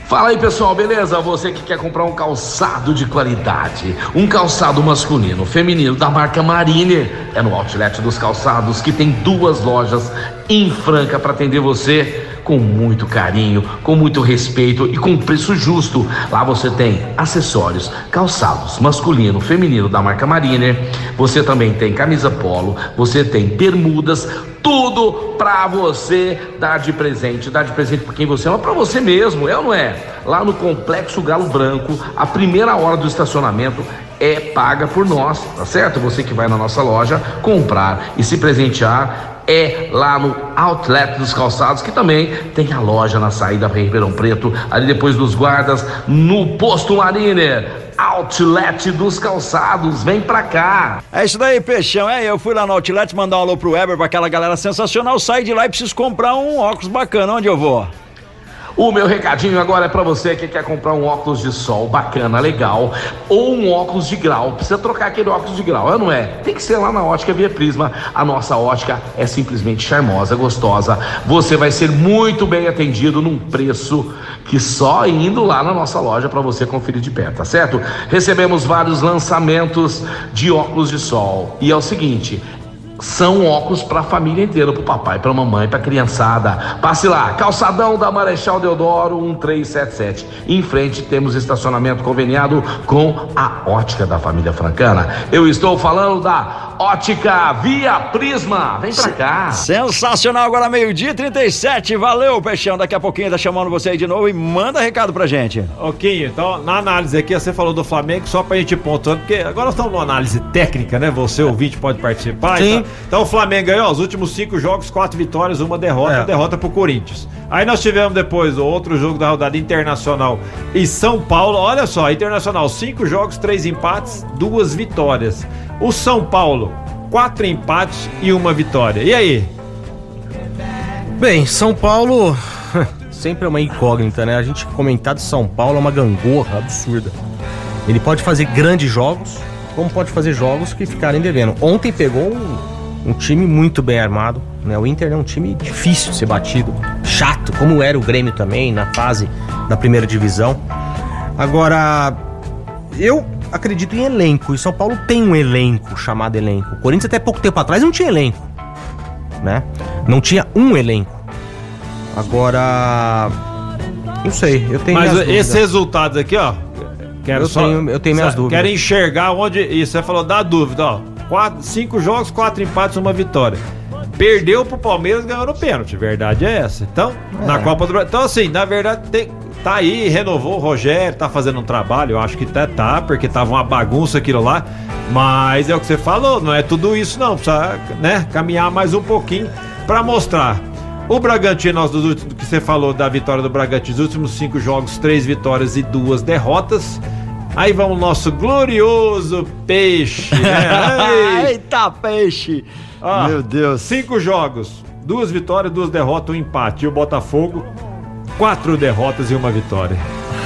Fala aí pessoal, beleza? Você que quer comprar um calçado de qualidade, um calçado masculino, feminino da marca Mariner, é no Outlet dos Calçados que tem duas lojas em Franca para atender você com muito carinho, com muito respeito e com preço justo. Lá você tem acessórios, calçados masculino, feminino da marca Mariner. Você também tem camisa polo, você tem bermudas, tudo pra você dar de presente, dar de presente pra quem você ama, pra você mesmo, é ou não é? Lá no Complexo Galo Branco, a primeira hora do estacionamento é paga por nós, tá certo? Você que vai na nossa loja comprar e se presentear é lá no Outlet dos Calçados, que também tem a loja na saída para Ribeirão Preto, ali depois dos guardas, no Posto Mariner. Outlet dos Calçados, vem pra cá! É isso daí, Peixão. É, eu fui lá no Outlet mandar um alô pro Weber, pra aquela galera sensacional. Saí de lá e preciso comprar um óculos bacana. Onde eu vou? O meu recadinho agora é pra você que quer comprar um óculos de sol bacana, legal, ou um óculos de grau. Precisa trocar aquele óculos de grau, é não é? Tem que ser lá na Ótica Via Prisma. A nossa ótica é simplesmente charmosa, gostosa. Você vai ser muito bem atendido num preço que só indo lá na nossa loja pra você conferir de perto, tá certo? Recebemos vários lançamentos de óculos de sol. E é o seguinte, são óculos para a família inteira, para o papai, para a mamãe, para a criançada. Passe lá, calçadão da Marechal Deodoro 1377. Em frente temos estacionamento conveniado com a ótica da família francana. Eu estou falando da ótica Via Prisma. Vem pra cá. Sensacional, agora meio-dia e 37. Valeu, Peixão. Daqui a pouquinho tá chamando você aí de novo e manda recado pra gente. Ok, então na análise aqui, você falou do Flamengo, só pra gente ir pontuando, porque agora nós estamos numa análise técnica, né? Você, ouvinte, pode participar. Sim. Então, então o Flamengo aí, ó, os últimos cinco jogos, quatro vitórias, uma derrota, É. derrota pro Corinthians. Aí nós tivemos depois o outro jogo da rodada Internacional e São Paulo. Olha só, Internacional, cinco jogos, três empates, duas vitórias. O São Paulo, quatro empates e uma vitória. E aí? Bem, São Paulo [LAUGHS] sempre é uma incógnita, né? A gente comentar de São Paulo é uma gangorra absurda. Ele pode fazer grandes jogos, como pode fazer jogos que ficarem devendo. Ontem pegou um, um time muito bem armado, né? O Inter é um time difícil de ser batido, chato, como era o Grêmio também na fase da primeira divisão. Agora, eu acredito em elenco, e São Paulo tem um elenco chamado elenco. O Corinthians até pouco tempo atrás não tinha elenco, né? Não tinha um elenco. Agora. Não sei, eu tenho Mas esses resultados aqui, ó. Quero Eu só, tenho- eu tenho minhas dúvidas. Quero enxergar onde. Isso, você falou da dúvida, ó. Quatro, cinco jogos, quatro empates, uma vitória. Perdeu pro Palmeiras, ganhou no pênalti. Verdade é essa. Então, na Copa do Brasil. Então, assim, na verdade, tem- tá aí, renovou o Rogério, tá fazendo um trabalho. Eu acho que até tá, porque tava uma bagunça aquilo lá. Mas é o que você falou, não é tudo isso, não. Precisa, né, caminhar mais um pouquinho pra mostrar. O Bragantino, nós dos últimos, que você falou da vitória do Bragantino, os últimos cinco jogos, três vitórias e duas derrotas. Aí vamos o nosso glorioso peixe. Né? [LAUGHS] Ei, Eita, peixe! ó, Meu Deus. Cinco jogos, duas vitórias, duas derrotas, um empate. E o Botafogo, quatro derrotas e uma vitória.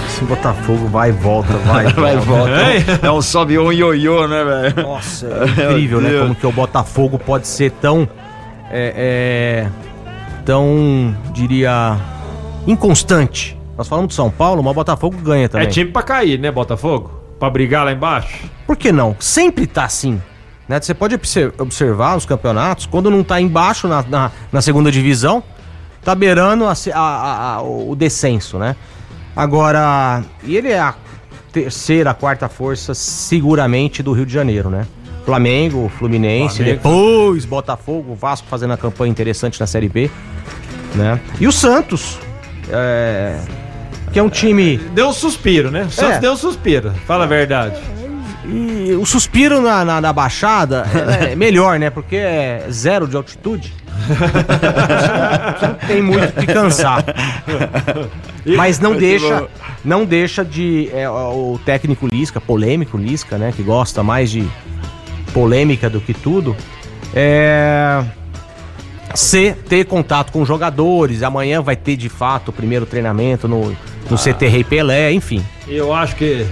Esse Botafogo vai e volta, vai e [LAUGHS] Vai e volta. Ei. É um sobe um ioiô, né, velho? Nossa, [LAUGHS] é incrível, né? Como que o Botafogo pode ser tão. É, é, tão, diria. inconstante. Nós falamos de São Paulo, mas o Botafogo ganha também. É time pra cair, né, Botafogo? Pra brigar lá embaixo? Por que não? Sempre tá assim. Né? Você pode obser- observar os campeonatos, quando não tá embaixo na, na, na segunda divisão, tá beirando a a- a- a- o descenso, né? Agora, e ele é a terceira, a quarta força, seguramente, do Rio de Janeiro, né? Flamengo, Fluminense, Flamengo. depois Botafogo, Vasco fazendo uma campanha interessante na Série B, né? E o Santos, é, que é um time Deu um suspiro, né? O Santos É. deu um suspiro, fala a verdade. E o suspiro na, na, na Baixada é é melhor, né? Porque é zero de altitude. [LAUGHS] Tem muito que cansar. Mas não deixa, não deixa de é, o técnico Lisca, polêmico Lisca, né? Que gosta mais de polêmica do que tudo. É ser ter contato com jogadores. Amanhã vai ter de fato o primeiro treinamento no, no CT Rei Pelé, enfim. Eu acho que,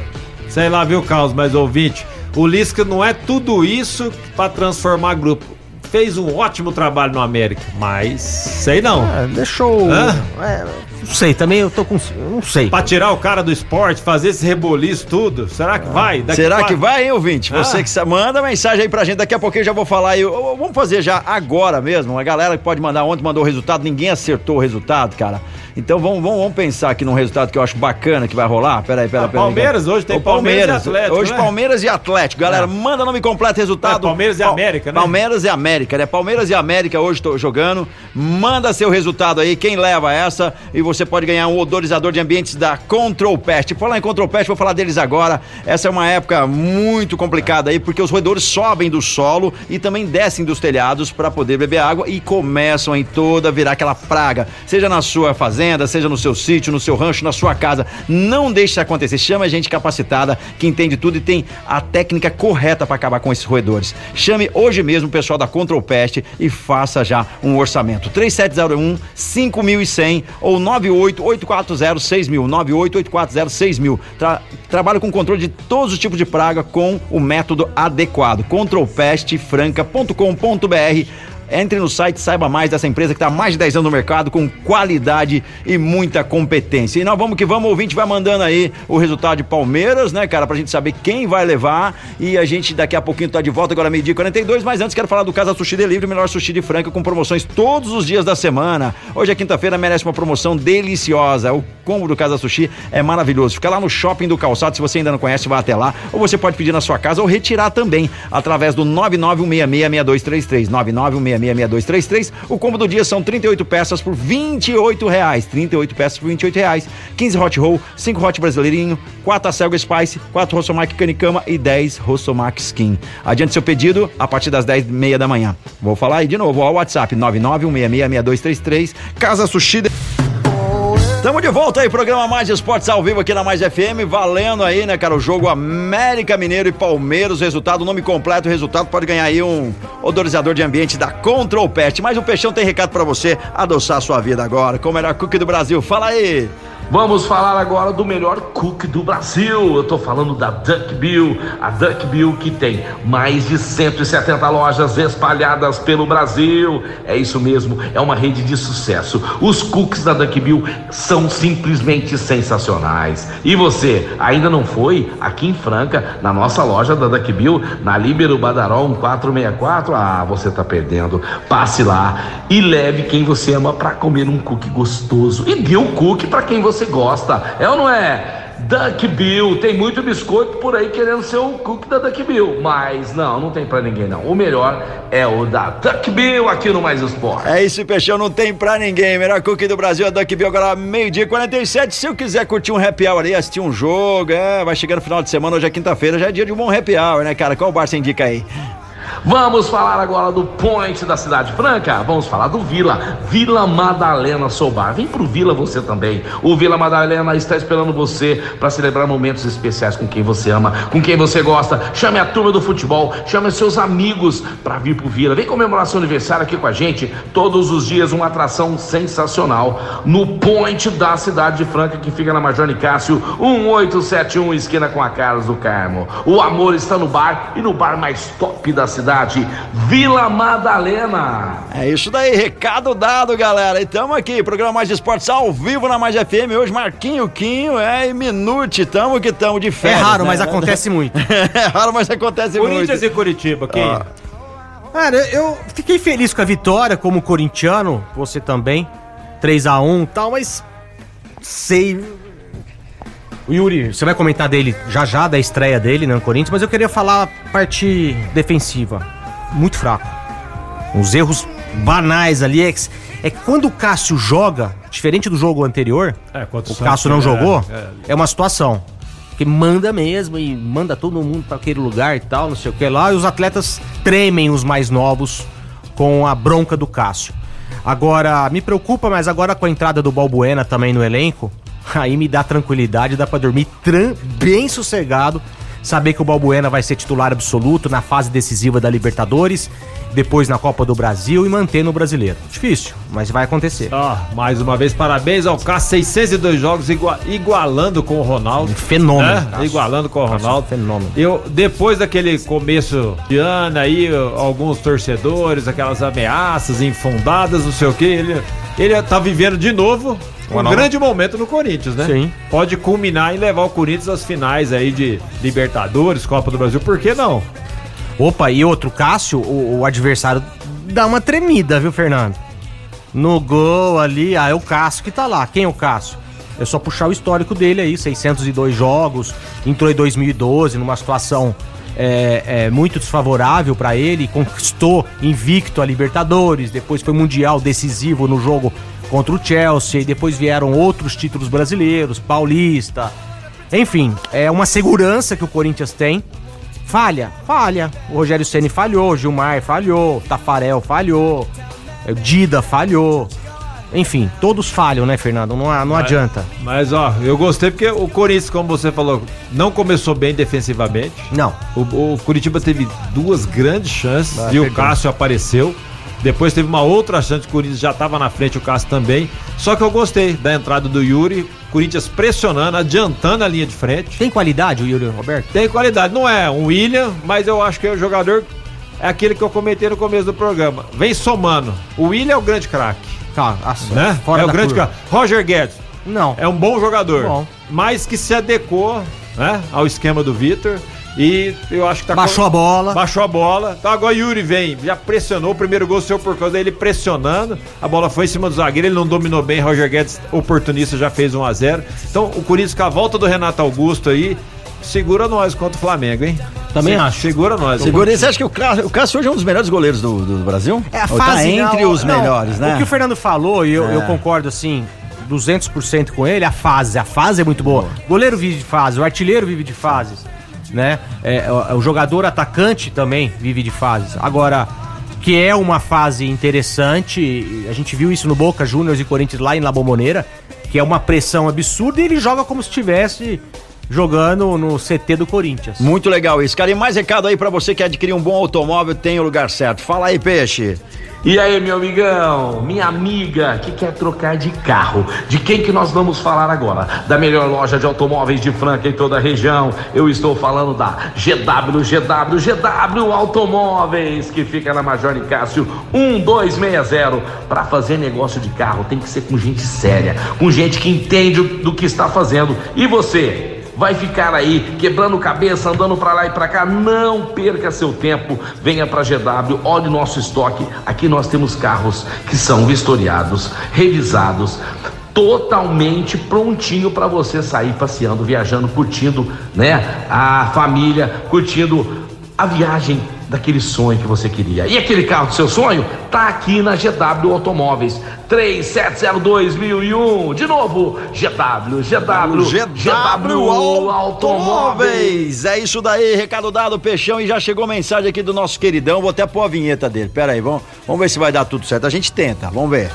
sei lá, viu, Carlos, mas ouvinte, o Lisca não é tudo isso pra transformar grupo. Fez um ótimo trabalho no América, mas sei não. É, deixou. Hã? é, não sei, também eu tô com. eu Não sei. Pra tirar o cara do esporte, fazer esse reboliço tudo, será que vai? Daqui Será quatro- que vai, hein, ouvinte? Você Ah. que sa- manda mensagem aí pra gente, daqui a pouquinho eu já vou falar aí. Vamos fazer já agora mesmo. A galera que pode mandar ontem mandou o resultado, ninguém acertou o resultado, cara. Então vamos, vamos, vamos pensar aqui num resultado que eu acho bacana que vai rolar. Peraí, peraí, Ah, peraí. Palmeiras, hoje tem Ô, Palmeiras e Atlético, Hoje né? Palmeiras e Atlético. Galera, manda nome completo, resultado. É, Palmeiras e América, né? Palmeiras e América, né? Palmeiras e América hoje tô jogando. Manda seu resultado aí, quem leva essa. E você pode ganhar um odorizador de ambientes da Control Pest. Falar em Control Pest, vou falar deles agora. Essa é uma época muito complicada aí, porque os roedores sobem do solo e também descem dos telhados para poder beber água e começam em toda a virar aquela praga. Seja na sua fazenda, seja no seu sítio, no seu rancho, na sua casa. Não deixe isso acontecer. Chama gente capacitada que entende tudo e tem a técnica correta para acabar com esses roedores. Chame hoje mesmo o pessoal da Control Pest e faça já um orçamento. 3701 5100 ou 98840 6000. 98840 6000. Tra trabalho com controle de todos os tipos de praga com o método adequado. controlpestfranca.com.br entre no site, saiba mais dessa empresa que está há mais de 10 anos no mercado, com qualidade e muita competência. E nós vamos que vamos, o ouvinte vai mandando aí o resultado de Palmeiras, né, cara, pra gente saber quem vai levar. E a gente daqui a pouquinho tá de volta, agora meio-dia e 42. Mas antes quero falar do Casa Sushi Delivery, o melhor sushi de Franca, com promoções todos os dias da semana. Hoje é quinta-feira, merece uma promoção deliciosa. O combo do Casa Sushi é maravilhoso. Fica lá no shopping do calçado, se você ainda não conhece, vá até lá. Ou você pode pedir na sua casa ou retirar também, através do 991666233. 991666233. O combo do dia são 38 peças por 28 reais. 38 peças por 28 reais. 15 hot roll, 5 hot brasileirinho, 4 acelga spice, 4 rossomac canicama e 10 rossomac skin. Adiante seu pedido a partir das 10 e meia da manhã. Vou falar aí de novo, ó, WhatsApp 991666233. Casa Sushi. Tamo de volta aí, programa Mais Esportes ao vivo aqui na Mais FM, valendo aí, né, cara, o jogo América Mineiro e Palmeiras, resultado, nome completo, o resultado pode ganhar aí um odorizador de ambiente da Control Pest, mas o Peixão tem recado pra você adoçar a sua vida agora, com o melhor cookie do Brasil, fala aí! Vamos falar agora do melhor cookie do Brasil. Eu tô falando da Duck Bill, a Duck Bill que tem mais de 170 lojas espalhadas pelo Brasil. É isso mesmo, é uma rede de sucesso. Os cookies da Duck Bill são simplesmente sensacionais. E você, ainda não foi aqui em Franca, na nossa loja da Duck Bill, na Líbero Badaró 1464? Ah, você tá perdendo. Passe lá e leve quem você ama para comer um cookie gostoso. E dê um cookie para quem você gosta. É ou não é? Duck Bill, tem muito biscoito por aí querendo ser o cookie da Duck Bill, mas não, não tem pra ninguém não. O melhor é o da Duck Bill aqui no Mais Esporte. É isso, Peixão, não tem pra ninguém. Melhor cookie do Brasil é Duck Bill, agora meio-dia e 47. Se eu quiser curtir um happy hour aí, assistir um jogo, é, vai chegando no final de semana, hoje é quinta-feira, já é dia de um bom happy hour, né, cara? Qual bar você indica aí? Vamos falar agora do point da Cidade Franca. Vamos falar do Vila. Vila Madalena Soubar. Vem pro Vila você também. O Vila Madalena está esperando você para celebrar momentos especiais com quem você ama, com quem você gosta. Chame a turma do futebol, chame seus amigos para vir pro Vila. Vem comemorar seu aniversário aqui com a gente. Todos os dias uma atração sensacional no point da Cidade Franca que fica na Major Nicásio 1871 esquina com a Carlos do Carmo. O amor está no bar e no bar mais top da cidade, Vila Madalena. É isso daí, recado dado, galera. E tamo aqui, programa Mais Esportes ao vivo na Mais FM. Hoje, Marquinho Quinho, é, e Minute, tamo que tamo de É férias. raro, né? mas acontece muito. [LAUGHS] é raro, mas acontece Corinthians muito. e Curitiba, quem? Ó. Cara, eu fiquei feliz com a vitória como corintiano, você também. 3 a 1 e tal, mas sei. O Yuri, você vai comentar dele já já, da estreia dele né, no Corinthians, mas eu queria falar a parte defensiva. Muito fraco. Uns erros banais ali. É que, é quando o Cássio joga, diferente do jogo anterior, É, o Santos, Cássio não é, jogou, é. é uma situação. Que manda mesmo e manda todo mundo para aquele lugar e tal, não sei o que lá. E os atletas tremem, os mais novos, com a bronca do Cássio. Agora, me preocupa, mas agora com a entrada do Balbuena também no elenco, aí me dá tranquilidade, dá pra dormir tran- bem sossegado. Saber que o Balbuena vai ser titular absoluto na fase decisiva da Libertadores, depois na Copa do Brasil e manter no brasileiro. Difícil, mas vai acontecer. Ah, mais uma vez, parabéns ao Cássio, 602 jogos, igua- igualando com o Ronaldo. Fenômeno. né? Cássio. Igualando com o Cássio, Ronaldo. fenômeno. Eu, depois daquele começo de ano aí, alguns torcedores, aquelas ameaças infundadas, não sei o que, ele, ele tá vivendo de novo um nova- grande momento no Corinthians, né? Sim. Pode culminar em levar o Corinthians às finais aí de Libertadores, Copa do Brasil, por que não? Opa, e outro, Cássio, o, o adversário dá uma tremida, viu, Fernando? No gol ali, ah, é o Cássio que tá lá. Quem é o Cássio? É só puxar o histórico dele aí, 602 jogos, entrou em 2012 numa situação é, é, muito desfavorável pra ele, conquistou invicto a Libertadores, depois foi mundial decisivo no jogo contra o Chelsea, e depois vieram outros títulos brasileiros, Paulista. Enfim, é uma segurança que o Corinthians tem. Falha, falha. O Rogério Ceni falhou, o Gilmar falhou, o Tafarel falhou, o Dida falhou. Enfim, todos falham, né, Fernando? Não, não adianta. Mas ó, eu gostei porque o Corinthians, como você falou, não começou bem defensivamente. Não. O, o Curitiba teve duas grandes chances Ah, e o perdeu. Cássio apareceu. Depois teve uma outra chance, o Corinthians já estava na frente, o Cássio também. Só que eu gostei da entrada do Yuri, Corinthians pressionando, adiantando a linha de frente. Tem qualidade o Yuri Roberto? Tem qualidade, não é um William, mas eu acho que é o jogador, é aquele que eu comentei no começo do programa. Vem somando. O William é o grande craque, Tá, assim, né? fora é o grande craque. Roger Guedes Não. é um bom jogador, Bom. mas que se adequou né, ao esquema do Vitor. E eu acho que tá Baixou a bola. Baixou a bola. Então agora Yuri vem, já pressionou. O primeiro gol seu por causa dele pressionando. A bola foi em cima do zagueiro, ele não dominou bem. Roger Guedes, oportunista, já fez 1 a 0 Então o Corinthians com a volta do Renato Augusto aí, segura nós contra o Flamengo, hein? Também Se- acho. Segura nós. Segura você acha que o Cássio, o Cássio hoje é um dos melhores goleiros do, do Brasil? É a Ou fase tá entre não, os não, melhores, né? O que o Fernando falou, e eu, É. eu concordo assim, 200% com ele, a fase. A fase é muito boa. O goleiro vive de fase, o artilheiro vive de fases, né? É, o, jogador atacante também vive de fases. Agora, que é uma fase interessante, a gente viu isso no Boca Juniors e Corinthians lá em La Bombonera, que é uma pressão absurda e ele joga como se estivesse jogando no CT do Corinthians. Muito legal isso. Cara, e mais recado aí pra você que adquirir um bom automóvel, tem o lugar certo. Fala aí, peixe. E aí, meu amigão, minha amiga que quer trocar de carro, de quem que nós vamos falar agora? Da melhor loja de automóveis de Franca em toda a região. Eu estou falando da GW, GW, GW Automóveis, que fica na Major Nicásio 1260. Para fazer negócio de carro tem que ser com gente séria, com gente que entende do que está fazendo. E você? Vai ficar aí quebrando cabeça, andando para lá e para cá. Não perca seu tempo. Venha para GW, olhe nosso estoque. Aqui nós temos carros que são vistoriados, revisados, totalmente prontinho para você sair passeando, viajando, curtindo, né? A família, curtindo a viagem daquele sonho que você queria. E aquele carro do seu sonho tá aqui na GW Automóveis. 3702.001. De novo, GW, GW, GW Automóveis. É isso daí, recado dado, Peixão. E já chegou mensagem aqui do nosso queridão. Vou até pôr a vinheta dele. Pera aí, vamos, vamos ver se vai dar tudo certo. A gente tenta, vamos ver.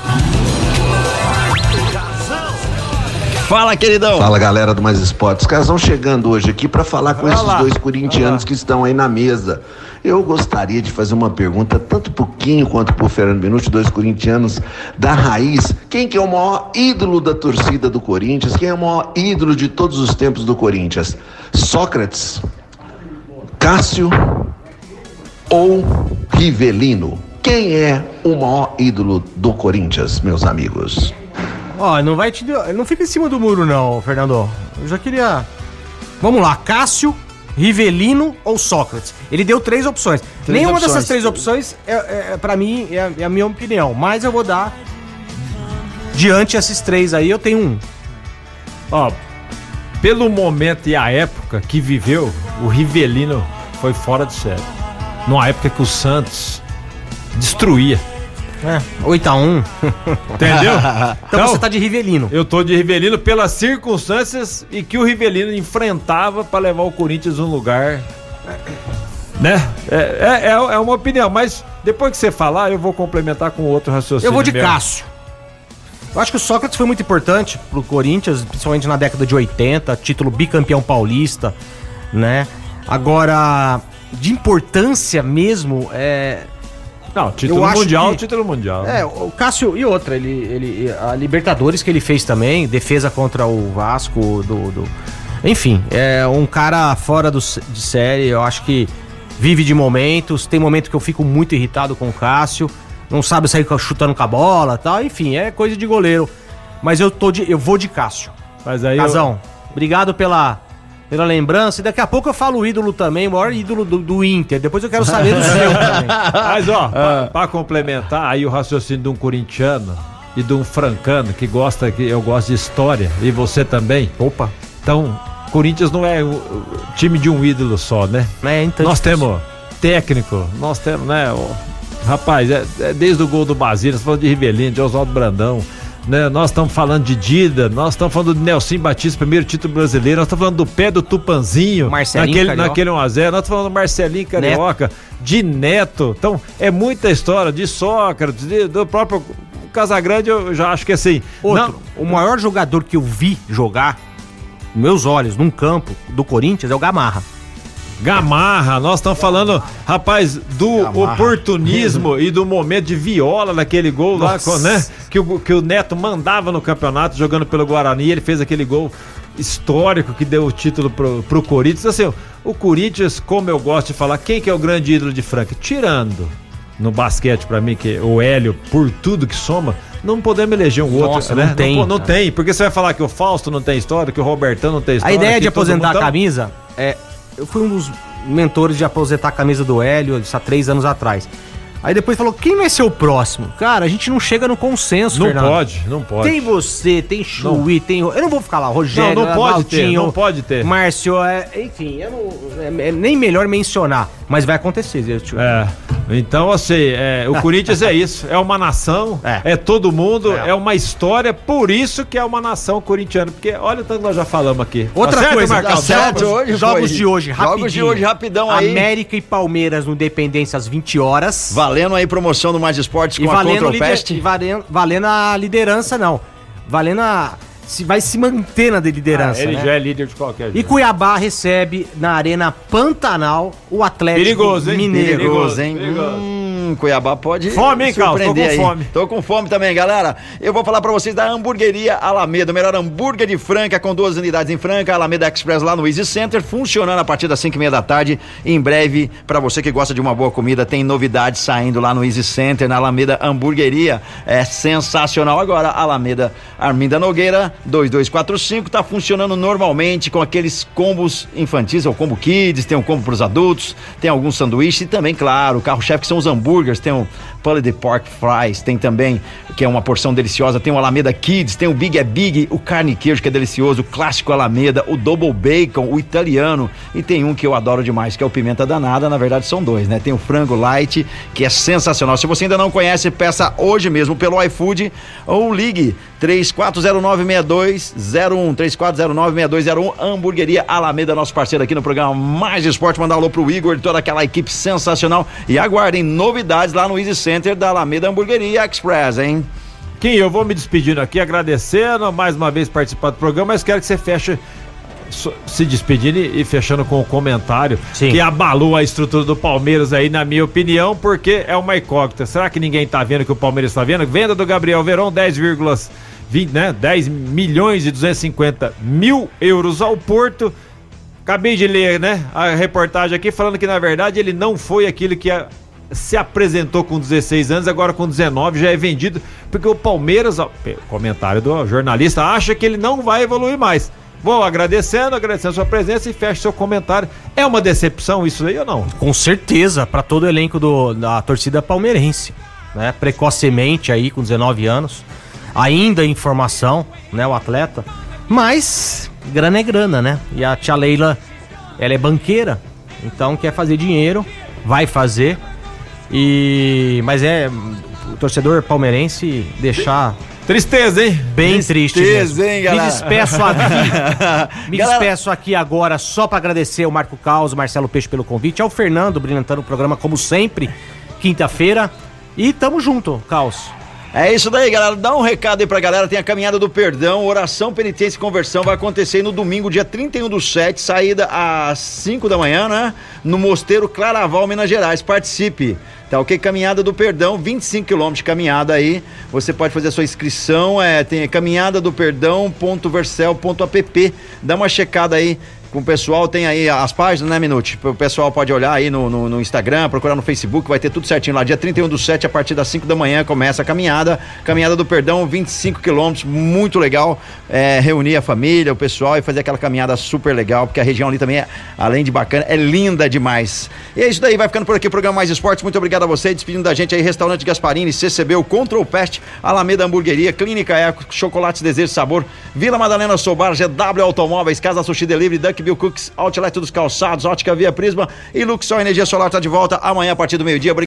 Fala, queridão. Fala, galera do Mais Esportes. Os caras vão chegando hoje aqui para falar com esses dois corintianos que estão aí na mesa. Eu gostaria de fazer uma pergunta, tanto pro Quinho quanto pro Fernando Minuti, dois corintianos da raiz. Quem que é o maior ídolo da torcida do Corinthians? Quem é o maior ídolo de todos os tempos do Corinthians? Sócrates, Cássio ou Rivelino? Quem é o maior ídolo do Corinthians, meus amigos? Ó, não vai te. Não fica em cima do muro, não, Fernando. Eu já queria. Vamos lá, Cássio, Rivelino ou Sócrates? Ele deu três opções. Três Nenhuma opções. dessas três opções, é, é, é, pra mim, é, a- é a minha opinião. Mas eu vou dar. Diante esses três aí, eu tenho um. Ó, pelo momento e a época que viveu, o Rivelino foi fora de série. Numa época que o Santos destruía. É, 8x1. Entendeu? [LAUGHS] Então, você tá de Rivelino. Eu tô de Rivelino pelas circunstâncias e que o Rivelino enfrentava pra levar o Corinthians num lugar. Né? É, é, é, é uma opinião, mas depois que você falar, eu vou complementar com outro raciocínio. Eu vou de meu. Cássio. Eu acho que o Sócrates foi muito importante pro Corinthians, principalmente na década de 80, título bicampeão paulista, né? Agora, de importância mesmo, é. Não, título Eu mundial, que- título mundial. É, o Cássio e outra, ele, ele, a Libertadores que ele fez também, defesa contra o Vasco, do, do- enfim, é um cara fora do, de série, eu acho que vive de momentos, tem momento que eu fico muito irritado com o Cássio, não sabe sair chutando com a bola tal, enfim, é coisa de goleiro, mas eu, tô de, eu vou de Cássio. Mas aí eu- Casão, obrigado pela, pela lembrança, e daqui a pouco eu falo o ídolo também, o maior ídolo do, do Inter, depois eu quero saber do seu [LAUGHS] também. Mas ó, pra, pra complementar aí o raciocínio de um corintiano e de um francano que gosta, que eu gosto de história, e você também. Opa. Então, Corinthians não é o, o time de um ídolo só, né? É, então nós temos técnico, nós temos, né? o- rapaz, é, é desde o gol do Basílio, falando de Rivelino, de Oswaldo Brandão. Né, nós estamos falando de Dida, nós estamos falando de Nelson Batista, primeiro título brasileiro, nós estamos falando do pé do Tupanzinho, Marcelinho naquele, Carioca. naquele 1x0, nós estamos falando do Marcelinho Carioca, de Neto. Então, é muita história de Sócrates, de- do próprio Casagrande, eu já acho que assim. Outro, o maior jogador que eu vi jogar, meus olhos, num campo do Corinthians, é o Gamarra. Gamarra, nós estamos falando, rapaz, do oportunismo e do momento de viola naquele gol lá, Nossa. com- né? Que o, que o Neto mandava no campeonato jogando pelo Guarani, ele fez aquele gol histórico que deu o título pro, pro Corinthians. Assim, o Corinthians, como eu gosto de falar, quem que é o grande ídolo de Franca? Tirando no basquete pra mim, que o Hélio, por tudo que soma, não podemos eleger um outro, Nossa, né? não tem, não cara. tem, porque você vai falar que o Fausto não tem história, que o Robertão não tem A história. ideia que de aposentar a camisa é. Eu fui um dos mentores de aposentar a camisa do Hélio, há três anos atrás. Aí depois falou: quem vai ser o próximo? Cara, a gente não chega no consenso, Não Fernando. pode, não pode. Tem você, tem Chuí, tem. Eu não vou ficar lá, Rogério, Não, não pode ter, Valtinho, não pode ter. Márcio, é, enfim, eu não- é, é nem melhor mencionar, mas vai acontecer. eu te- É. Então, assim, é, o [LAUGHS] Corinthians é isso. É uma nação, é, todo mundo, é. uma história, por isso que é uma nação corintiana. Porque olha o tanto que nós já falamos aqui. Outra Tá certo, coisa, Marcão? tá certo Jogos- hoje jogos foi. de hoje, Jogos rapidinho. de hoje, rapidão aí. América e Palmeiras no Independência às 20 horas. Valendo aí promoção do Mais Esportes E com a valendo, Control lider- Pest. e valendo, valendo a liderança, não. Valendo a. se, vai se manter na liderança. Ah, ele né? já é líder de qualquer E jeito. Cuiabá recebe na Arena Pantanal o Atlético Perigoso, hein? Mineiro. Perigoso, hein? Perigoso. Hum, Cuiabá pode Fome, hein, Carlos? Tô com aí. fome. Tô com fome também, galera. Eu vou falar pra vocês da hamburgueria Alameda, o melhor hambúrguer de Franca, com duas unidades em Franca, Alameda Express lá no Easy Center, funcionando a partir das 5 e meia da tarde. Em breve, pra você que gosta de uma boa comida, tem novidades saindo lá no Easy Center, na Alameda Hamburgueria. É sensacional. Agora, Alameda Arminda Nogueira, 2245, tá funcionando normalmente com aqueles combos infantis, é o combo kids, tem um combo pros adultos, tem alguns sanduíches e também, claro, o carro-chefe que são os hambúrgueres, tem o Pulled Pork Fries, tem também, que é uma porção deliciosa, tem o Alameda Kids, tem o Big é Big, o carne e queijo que é delicioso, o clássico Alameda, o Double Bacon, o italiano e tem um que eu adoro demais, que é o Pimenta Danada, na verdade são dois, né? Tem o Frango Light, que é sensacional. Se você ainda não conhece, peça hoje mesmo pelo iFood ou ligue 34096201, 34096201, Hamburgueria Alameda, nosso parceiro aqui no programa Mais Esporte, mandar um alô pro Igor toda aquela equipe sensacional e aguardem novidades lá no Easy Center da Alameda Hamburgueria Express, hein? Kim, eu vou me despedindo aqui, agradecendo mais uma vez participar do programa, mas quero que você feche se despedindo e fechando com o comentário Sim. que abalou a estrutura do Palmeiras aí, na minha opinião, porque é uma incógnita. Será que ninguém tá vendo que o Palmeiras tá vendo? Venda do Gabriel Verón, 10,20, né? 10 milhões e 250 mil euros ao Porto. Acabei de ler, né, a reportagem aqui falando que na verdade ele não foi aquilo que a- se apresentou com 16 anos, agora com 19 já é vendido, porque o Palmeiras, ó, comentário do jornalista, acha que ele não vai evoluir mais. Vou agradecendo, agradecendo a sua presença e fecho seu comentário. É uma decepção isso aí ou não? Com certeza, para todo o elenco do- da torcida palmeirense, né? Precocemente aí, com 19 anos, ainda em formação, né, o atleta. Mas grana é grana, né? E a tia Leila, ela é banqueira, então quer fazer dinheiro, vai fazer. E mas é o torcedor palmeirense deixar Tristeza, hein? bem triste Tristeza, hein, galera? Me despeço [LAUGHS] aqui. [LAUGHS] Me Galera- despeço aqui agora só pra agradecer o Marco Caos, Marcelo Peixe pelo convite, ao Fernando brilhantando o programa como sempre, quinta-feira. E tamo junto, Caos. É isso daí, galera. Dá um recado aí pra galera. Tem a caminhada do perdão, oração, penitência e conversão. Vai acontecer no domingo, dia 31 do 7, saída às 5 da manhã, né? No Mosteiro Claraval, Minas Gerais. Participe. Tá ok? Caminhada do Perdão, 25 quilômetros de caminhada aí. Você pode fazer a sua inscrição. É, tem caminhada do perdão.versel.app. Dá uma checada aí o pessoal, tem aí as páginas, né, Minute? O pessoal pode olhar aí no, no, no Instagram, procurar no Facebook, vai ter tudo certinho lá. Dia 31 do 7, a partir das 5 da manhã, começa a caminhada. Caminhada do Perdão, 25 quilômetros, muito legal. É, reunir a família, o pessoal e fazer aquela caminhada super legal, porque a região ali também, é, além de bacana, é linda demais. E é isso daí, vai ficando por aqui o programa Mais Esportes. Muito obrigado a você, despedindo da gente aí, Restaurante Gasparini, CCB, o Control Pest, Alameda Hamburgueria, Clínica Eco, Chocolates Desejo Sabor, Vila Madalena Sobar, GW Automóveis, Casa Sushi Delivery, Duck Bill Cooks, Outlet dos Calçados, Ótica Via Prisma e Luxor Energia Solar tá de volta amanhã a partir do meio-dia.